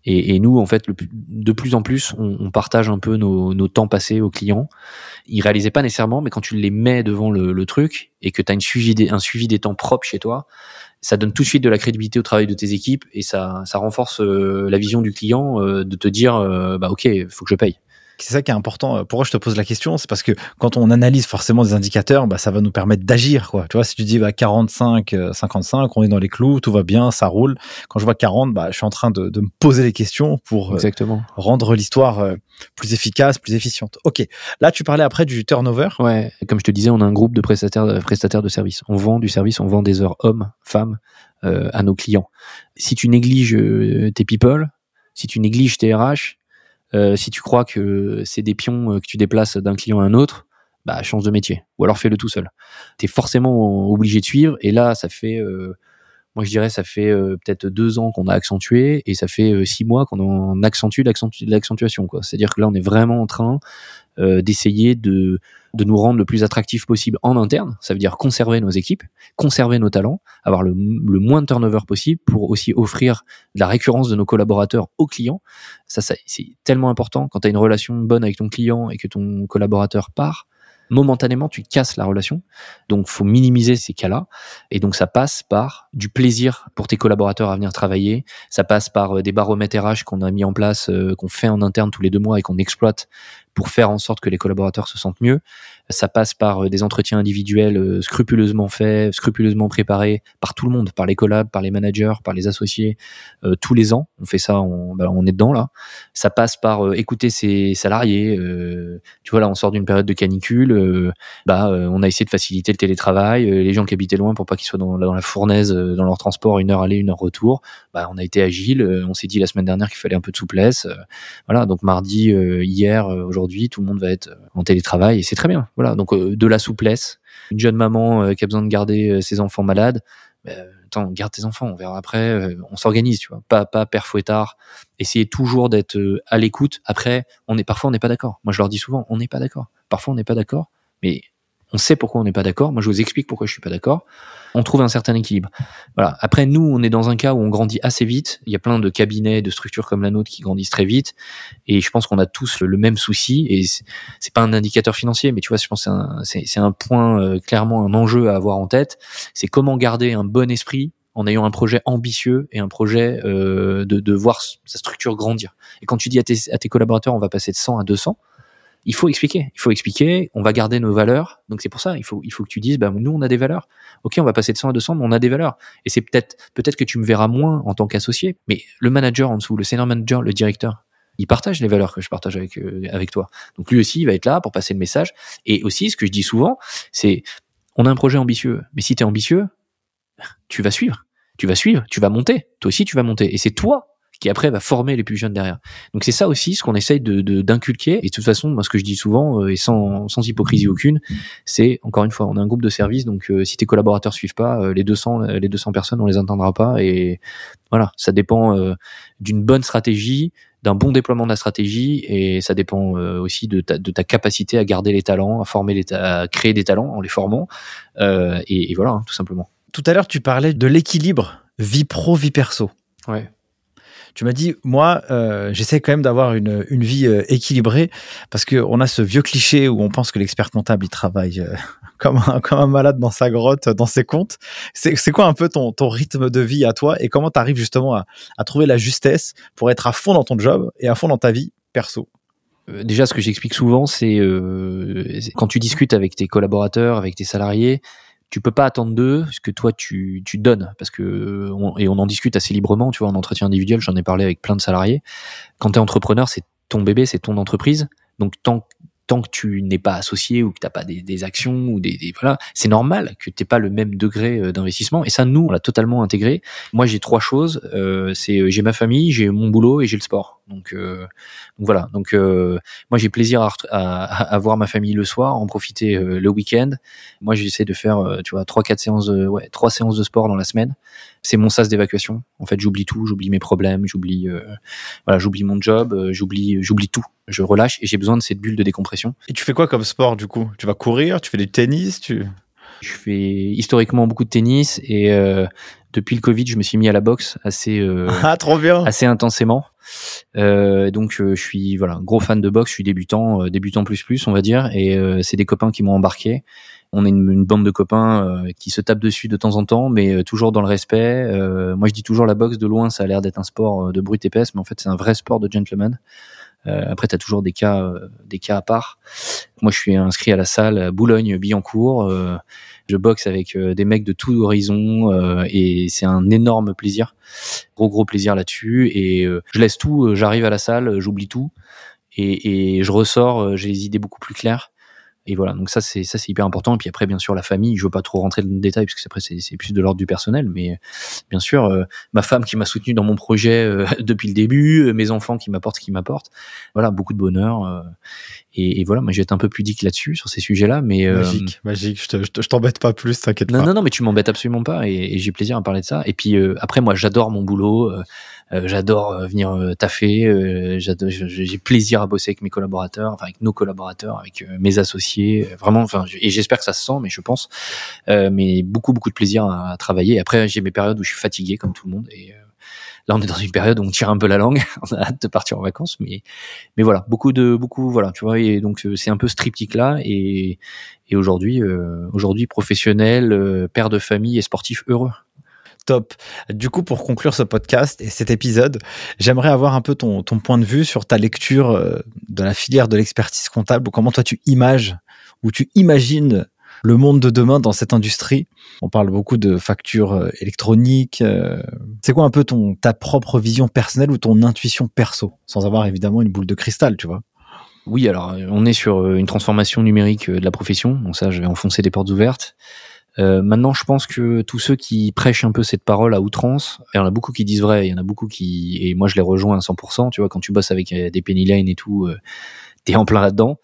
et, nous, en fait, de plus en plus, on, partage un peu nos, temps passés aux clients. Ils réalisaient pas nécessairement, mais quand tu les mets devant le, truc et que tu as suivi un suivi des temps propres chez toi, ça donne tout de suite de la crédibilité au travail de tes équipes et ça, renforce euh, la vision du client de te dire, bah ok, faut que je paye c'est ça qui est important. Euh, pourquoi je te pose la question C'est parce que quand on analyse forcément des indicateurs, bah, ça va nous permettre d'agir. Quoi. Tu vois, si tu dis bah, 45, 55, euh, on est dans les clous, tout va bien, ça roule. Quand je vois 40, bah, je suis en train de, de me poser les questions pour euh, rendre l'histoire plus efficace, plus efficiente. Ok. Là, tu parlais après du turnover. Ouais. Comme je te disais, on a un groupe de prestataires, de prestataires de services. On vend du service, on vend des heures hommes, femmes à nos clients. Si tu négliges tes people, si tu négliges tes RH, euh, si tu crois que c'est des pions euh, que tu déplaces d'un client à un autre, bah change de métier ou alors fais-le tout seul. Tu es forcément obligé de suivre et là ça fait euh, moi je dirais ça fait peut-être deux ans qu'on a accentué et ça fait six mois qu'on accentue l'accentuation. C'est-à-dire que là on est vraiment en train d'essayer de de nous rendre le plus attractif possible en interne. Ça veut dire conserver nos équipes, conserver nos talents, avoir le, moins de turnover possible pour aussi offrir la récurrence de nos collaborateurs aux clients. Ça, ça c'est tellement important quand tu as une relation bonne avec ton client et que ton collaborateur part momentanément, tu casses la relation. Donc, faut minimiser ces cas-là. Et donc, ça passe par du plaisir pour tes collaborateurs à venir travailler. Ça passe par euh, des baromètres RH qu'on a mis en place, euh, qu'on fait en interne tous les deux mois et qu'on exploite pour faire en sorte que les collaborateurs se sentent mieux. Ça passe par euh, des entretiens individuels euh, scrupuleusement faits, scrupuleusement préparés par tout le monde, par les collabs, par les managers, par les associés, euh, tous les ans. On fait ça, on, bah, est dedans là. Ça passe par écouter ses salariés. tu vois là, on sort d'une période de canicule. bah, on a essayé de faciliter le télétravail. les gens qui habitaient loin pour pas qu'ils soient dans, dans, la fournaise, dans leur transport, une heure aller, une heure retour. Bah, on a été agile. on s'est dit la semaine dernière qu'il fallait un peu de souplesse. voilà, donc mardi, hier, aujourd'hui, tout le monde va être en télétravail et c'est très bien. Voilà, donc euh, de la souplesse. Une jeune maman euh, qui a besoin de garder euh, ses enfants malades, attends, garde tes enfants, on verra après, on s'organise, tu vois, pas pas père fouettard. Essayez toujours d'être à l'écoute. Après, on est parfois on n'est pas d'accord. Moi, je leur dis souvent, on n'est pas d'accord. Parfois, on n'est pas d'accord, mais on sait pourquoi on n'est pas d'accord. Moi, je vous explique pourquoi je suis pas d'accord. On trouve un certain équilibre. Voilà. Après, nous, on est dans un cas où on grandit assez vite. Il y a plein de cabinets, de structures comme la nôtre qui grandissent très vite. Et je pense qu'on a tous le, même souci. Et c'est pas un indicateur financier, mais tu vois, je pense c'est un, un, point, euh, clairement, un enjeu à avoir en tête. C'est comment garder un bon esprit en ayant un projet ambitieux et un projet euh, de, de voir sa structure grandir. Et quand tu dis à tes, à tes collaborateurs, on va passer de 100 à 200, il faut expliquer. Il faut expliquer. On va garder nos valeurs. Donc c'est pour ça. Il faut, il faut que tu dises, bah, nous on a des valeurs. Ok, on va passer de 100 à 200, mais on a des valeurs. Et c'est peut-être, peut-être que tu me verras moins en tant qu'associé, mais le manager en dessous, le senior manager, le directeur, il partage les valeurs que je partage avec euh, avec toi. Donc lui aussi, il va être là pour passer le message. Et aussi, ce que je dis souvent, c'est, on a un projet ambitieux, mais si tu es ambitieux, tu vas suivre. Tu vas suivre, tu vas monter. Toi aussi, tu vas monter. Et c'est toi qui après va former les plus jeunes derrière. Donc c'est ça aussi ce qu'on essaye de d'inculquer. et de toute façon, moi ce que je dis souvent euh, et sans, sans hypocrisie aucune, c'est encore une fois, on a un groupe de service, donc euh, si tes collaborateurs suivent pas, euh, les 200 les 200 personnes, on les entendra pas. Et voilà, ça dépend d'une bonne stratégie, d'un bon déploiement de la stratégie et ça dépend aussi de ta, de ta capacité à garder les talents, à former les à créer des talents en les formant et, et, voilà hein, tout simplement. Tout à l'heure tu parlais de l'équilibre vie pro vie perso. Ouais. Tu m'as dit, moi, euh, j'essaie quand même d'avoir une, une vie euh, équilibrée parce qu'on a ce vieux cliché où on pense que l'expert comptable, il travaille euh, *laughs* comme, un, comme un malade dans sa grotte, dans ses comptes. C'est quoi un peu ton, ton rythme de vie à toi et comment tu arrives justement à, à trouver la justesse pour être à fond dans ton job et à fond dans ta vie perso? Déjà, ce que j'explique souvent, c'est quand tu discutes avec tes collaborateurs, avec tes salariés, tu peux pas attendre d'eux ce que toi tu, tu donnes parce que et on en discute assez librement tu vois en entretien individuel j'en ai parlé avec plein de salariés quand tu es entrepreneur c'est ton bébé c'est ton entreprise donc tant tant que tu n'es pas associé ou que t'as pas des, des, actions ou des, des voilà, c'est normal que t'aies pas le même degré euh, d'investissement. Et ça, nous, on l'a totalement intégré. Moi, j'ai trois choses. Euh, c'est euh, j'ai ma famille, j'ai mon boulot et j'ai le sport. Donc, euh, donc voilà. Donc euh, moi, j'ai plaisir à, à, à, voir ma famille le soir, en profiter le week-end. Moi, j'essaie de faire, tu vois, trois quatre séances, de, ouais, trois séances de sport dans la semaine. C'est mon sas d'évacuation. En fait, j'oublie tout, j'oublie mes problèmes, j'oublie, voilà, j'oublie mon job, j'oublie, j'oublie tout je relâche et j'ai besoin de cette bulle de décompression. Et tu fais quoi comme sport du coup? Tu vas courir? Tu fais du tennis? Tu... Je fais historiquement beaucoup de tennis et euh, depuis le Covid, je me suis mis à la boxe assez euh, *laughs* ah, trop bien. assez intensément. Euh, donc je suis voilà gros fan de boxe. Je suis débutant, débutant plus plus on va dire. Et c'est des copains qui m'ont embarqué. On est une, une bande de copains qui se tapent dessus de temps en temps, mais toujours dans le respect. moi, je dis toujours la boxe de loin, ça a l'air d'être un sport de brute épaisse, mais en fait, c'est un vrai sport de gentleman. Euh, après, tu as toujours des cas, euh, des cas à part. Moi, je suis inscrit à la salle Boulogne-Billancourt. Euh, je boxe avec des mecs de tout horizon et c'est un énorme plaisir. Gros, gros plaisir là-dessus. Et je laisse tout, j'arrive à la salle, j'oublie tout. Et, et, je ressors, j'ai les idées beaucoup plus claires et voilà donc ça c'est ça c'est hyper important. Et puis après bien sûr la famille je veux pas trop rentrer dans le détail parce que après c'est, plus de l'ordre du personnel mais bien sûr euh, ma femme qui m'a soutenu dans mon projet euh, *laughs* depuis le début euh, mes enfants qui m'apportent ce qu'ils m'apportent. Voilà beaucoup de bonheur et, et, voilà moi être un peu pudique là-dessus sur ces sujets là mais magique magique. Je, te, je, t'embête pas plus t'inquiète non, pas. non non mais tu m'embêtes absolument pas et, et j'ai plaisir à parler de ça. Et puis après moi j'adore mon boulot euh, j'adore euh, venir euh, taffer. j'ai plaisir à bosser avec mes collaborateurs, enfin avec nos collaborateurs, avec mes associés. Vraiment, enfin, et j'espère que ça se sent, mais je pense. mais beaucoup, beaucoup de plaisir à, travailler. Après, j'ai mes périodes où je suis fatigué, comme tout le monde. Et là, on est dans une période où on tire un peu la langue. *laughs* on a hâte de partir en vacances, mais mais voilà, beaucoup de beaucoup, voilà, tu vois. Et donc c'est un peu ce triptyque là. Et et aujourd'hui, aujourd'hui professionnel, père de famille et sportif heureux. Top. Du coup, pour conclure ce podcast et cet épisode, j'aimerais avoir un peu ton, point de vue sur ta lecture euh, de la filière de l'expertise comptable, ou comment toi tu images ou tu imagines le monde de demain dans cette industrie. On parle beaucoup de factures euh, électroniques. Euh. C'est quoi un peu ton ta propre vision personnelle ou ton intuition perso, sans avoir évidemment une boule de cristal, tu vois Oui, alors on est sur une transformation numérique de la profession. Donc ça, je vais enfoncer des portes ouvertes. Euh, maintenant, je pense que tous ceux qui prêchent un peu cette parole à outrance, il y en a beaucoup qui disent vrai, il y en a beaucoup qui, et moi je les rejoins à 100%, tu vois, quand tu bosses avec euh, des penny line et tout, euh, t'es en plein là-dedans,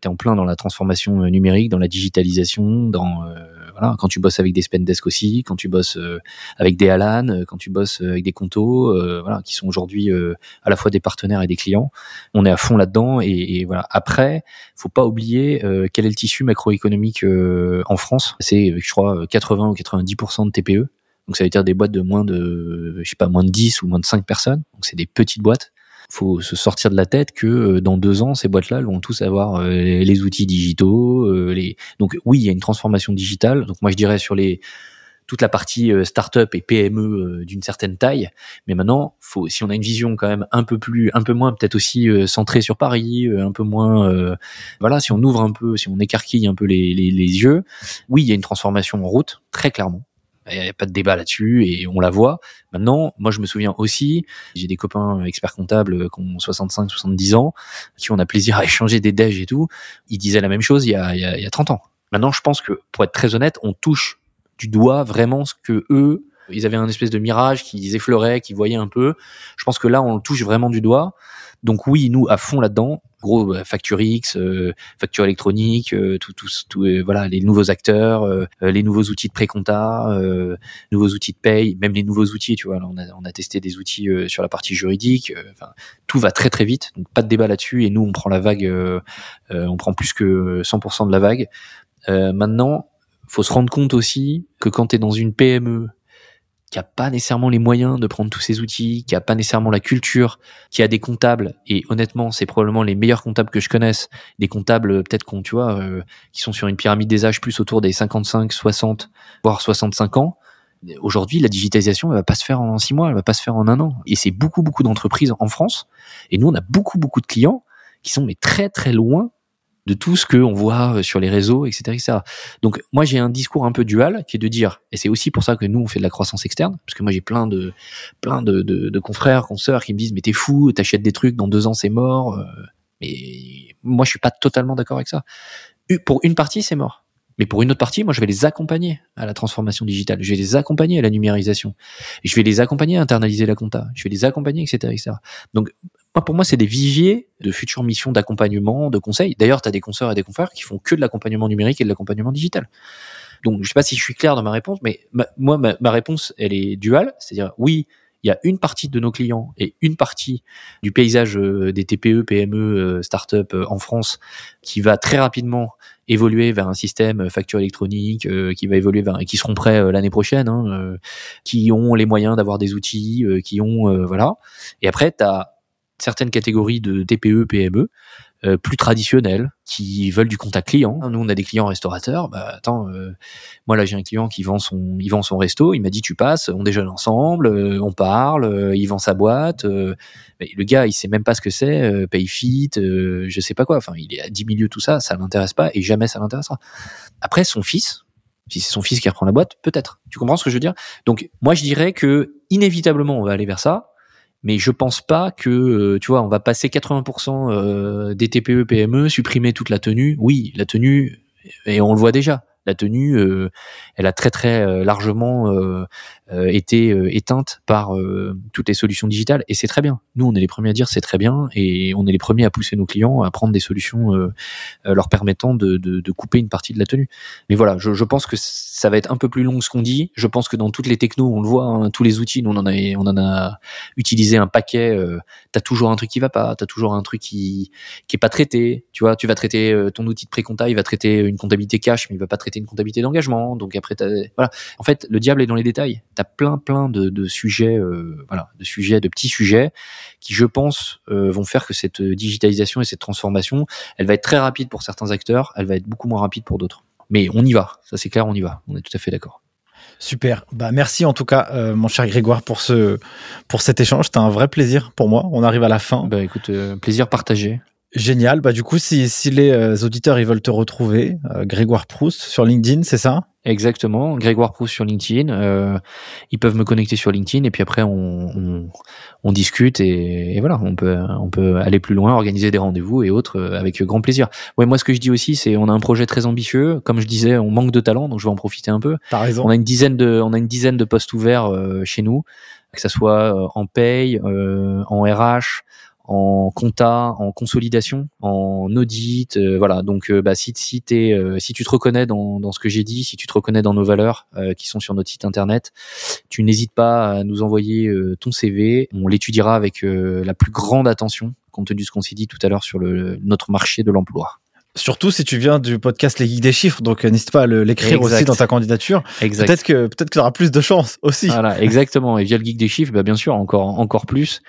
t'es en plein dans la transformation euh, numérique, dans la digitalisation, dans voilà, quand tu bosses avec des Spendesk aussi, quand tu bosses euh, avec des Alan, euh, quand tu bosses euh, avec des Conto, voilà, qui sont aujourd'hui à la fois des partenaires et des clients, on est à fond là-dedans. Et, et, voilà. Après, faut pas oublier quel est le tissu macroéconomique en France? C'est, je crois, 80 ou 90% de TPE. Donc ça veut dire des boîtes de moins de, je sais pas, moins de 10 ou moins de 5 personnes. Donc c'est des petites boîtes faut se sortir de la tête que euh, dans deux ans, ces boîtes-là vont tous avoir euh, les outils digitaux. Euh, les... Donc oui, il y a une transformation digitale. Donc moi, je dirais sur les toute la partie start-up et PME d'une certaine taille. Mais maintenant, faut, si on a une vision quand même un peu plus, un peu moins peut-être aussi centrée sur Paris, un peu moins, voilà, si on ouvre un peu, si on écarquille un peu les, les, les yeux, oui, il y a une transformation en route, très clairement. Il n'y a pas de débat là-dessus et on la voit. Maintenant, moi, je me souviens aussi, j'ai des copains experts comptables qui ont 65, 70 ans, qui ont a plaisir à échanger des déj et tout. Ils disaient la même chose il y a, il y a, il y a 30 ans. Maintenant, je pense que, pour être très honnête, on touche du doigt vraiment ce que eux, ils avaient un espèce de mirage qu'ils effleuraient, qu'ils voyaient un peu. Je pense que là, on le touche vraiment du doigt. Donc oui, nous à fond là-dedans. Gros bah, facture X, euh, facture électronique, euh, tout, tout, tout euh, voilà, les nouveaux acteurs, les nouveaux outils de pré-compta, nouveaux outils de paye, même les nouveaux outils. Tu vois, on a on a testé des outils sur la partie juridique. Tout va très très vite, donc pas de débat là-dessus. Et nous, on prend la vague, on prend plus que 100% de la vague. maintenant, faut se rendre compte aussi que quand tu es dans une PME qui a pas nécessairement les moyens de prendre tous ces outils, qui a pas nécessairement la culture, qui a des comptables et honnêtement, c'est probablement les meilleurs comptables que je connaisse, des comptables euh, peut-être qu'on tu vois euh, qui sont sur une pyramide des âges plus autour des 55, 60 voire 65 ans. Aujourd'hui, la digitalisation, elle va pas se faire en six mois, elle va pas se faire en un an. Et c'est beaucoup, beaucoup d'entreprises en France. Et nous, on a beaucoup, beaucoup de clients qui sont mais très, très loin de tout ce qu'on voit euh, sur les réseaux, etc., etc. Donc moi j'ai un discours un peu dual qui est de dire, et c'est aussi pour ça que nous on fait de la croissance externe, parce que moi j'ai plein de plein de, de, de confrères, consoeurs qui me disent mais t'es fou, t'achètes des trucs dans deux ans c'est mort, euh, mais moi je suis pas totalement d'accord avec ça. Pour une partie c'est mort. Mais pour une autre partie, moi, je vais les accompagner à la transformation digitale. Je vais les accompagner à la numérisation. Je vais les accompagner à internaliser la compta. Je vais les accompagner, etc., etc. Donc, pour moi, c'est des viviers de futures missions d'accompagnement, de conseil. D'ailleurs, tu as des consoeurs et des confrères qui font que de l'accompagnement numérique et de l'accompagnement digital. Donc, je sais pas si je suis clair dans ma réponse, mais moi, ma, ma, réponse, elle est duale. C'est-à-dire, oui, il y a une partie de nos clients et une partie du paysage euh, des TPE, PME, euh, start-up euh, en France qui va très rapidement évoluer vers un système facture électronique, qui va évoluer vers, qui seront prêts l'année prochaine, hein, qui ont les moyens d'avoir des outils, qui ont voilà. Et après, tu as certaines catégories de TPE, PME euh, plus traditionnels qui veulent du contact client. Nous, on a des clients restaurateurs. Bah attends, euh, moi là j'ai un client qui vend son, il vend son resto. Il m'a dit tu passes, on déjeune ensemble, euh, on parle, il vend sa boîte. Mais le gars, il sait même pas ce que c'est, PayFit, je sais pas quoi. Enfin, il est à 10 milieux tout ça, ça l'intéresse pas et jamais ça l'intéressera. Après, son fils, si c'est son fils qui reprend la boîte, peut-être. Tu comprends ce que je veux dire? Donc moi je dirais que inévitablement on va aller vers ça mais je pense pas que euh, tu vois on va passer 80% euh, des TPE PME supprimer toute la tenue. Oui la tenue et on le voit déjà. La tenue, euh, elle a très très largement euh, été éteinte par toutes les solutions digitales et c'est très bien. Nous, on est les premiers à dire c'est très bien et on est les premiers à pousser nos clients à prendre des solutions leur permettant de, de, de, couper une partie de la tenue. Mais voilà, je, je, pense que ça va être un peu plus long ce qu'on dit. Je pense que dans toutes les technos, on le voit, hein, tous les outils, nous on en a, on en a utilisé un paquet. Euh, t'as toujours un truc qui va pas, t'as toujours un truc qui qui est pas traité. Tu vois, tu vas traiter ton outil de pré-compta, il va traiter une comptabilité cash, mais il va pas traiter une comptabilité d'engagement. Donc après, voilà. En fait, le diable est dans les détails. T'as plein, plein de, de sujets, euh, voilà, de sujets, de petits sujets qui, je pense, euh, vont faire que cette digitalisation et cette transformation, elle va être très rapide pour certains acteurs, elle va être beaucoup moins rapide pour d'autres. Mais on y va. Ça, c'est clair, on y va. On est tout à fait d'accord. Super. Bah merci en tout cas, euh, mon cher Grégoire, pour ce pour cet échange. C'était un vrai plaisir pour moi. On arrive à la fin. Bah écoute, plaisir partagé. Génial. Bah du coup, si, si les euh, auditeurs ils veulent te retrouver, euh, Grégoire Proust sur LinkedIn, c'est ça? Exactement, Grégoire Proust sur LinkedIn. Euh, ils peuvent me connecter sur LinkedIn et puis après on, on, on discute et, et, voilà, on peut on peut aller plus loin, organiser des rendez-vous et autres euh, avec grand plaisir. Ouais, moi ce que je dis aussi, c'est on a un projet très ambitieux. Comme je disais, on manque de talent, donc je vais en profiter un peu. T'as raison. On a une dizaine de on a une dizaine de postes ouverts chez nous, que ça soit en paye, en RH en compta, en consolidation, en audit, euh, voilà. Donc, euh, bah, si, si, euh, si tu te reconnais dans, dans ce que j'ai dit, si tu te reconnais dans nos valeurs qui sont sur notre site internet, tu n'hésites pas à nous envoyer ton CV. On l'étudiera avec la plus grande attention, compte tenu de ce qu'on s'est dit tout à l'heure sur le, notre marché de l'emploi. Surtout si tu viens du podcast Les Geeks des Chiffres, donc euh, n'hésite pas à l'écrire aussi dans ta candidature. Peut-être que peut-être que tu auras plus de chance aussi. Voilà, exactement. Et via le Geek des Chiffres, bah, bien sûr, encore encore plus.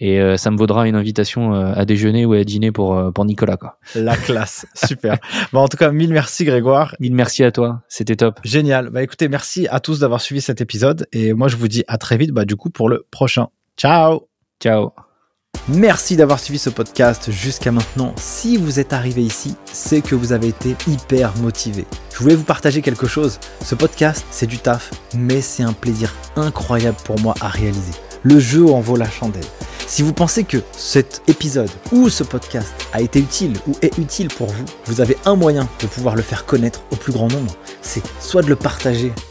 Et euh, ça me vaudra une invitation euh, à déjeuner ou à dîner pour pour Nicolas quoi. La classe, *laughs* super. bon, en tout cas, mille merci Grégoire. Mille merci à toi, c'était top. Génial. Bah écoutez, merci à tous d'avoir suivi cet épisode et moi je vous dis à très vite. Bah du coup pour le prochain. Ciao. Ciao. Merci d'avoir suivi ce podcast jusqu'à maintenant. Si vous êtes arrivé ici, c'est que vous avez été hyper motivé. Je voulais vous partager quelque chose. Ce podcast, c'est du taf, mais c'est un plaisir incroyable pour moi à réaliser. Le jeu en vaut la chandelle. Si vous pensez que cet épisode ou ce podcast a été utile ou est utile pour vous, vous avez un moyen de pouvoir le faire connaître au plus grand nombre. C'est soit de le partager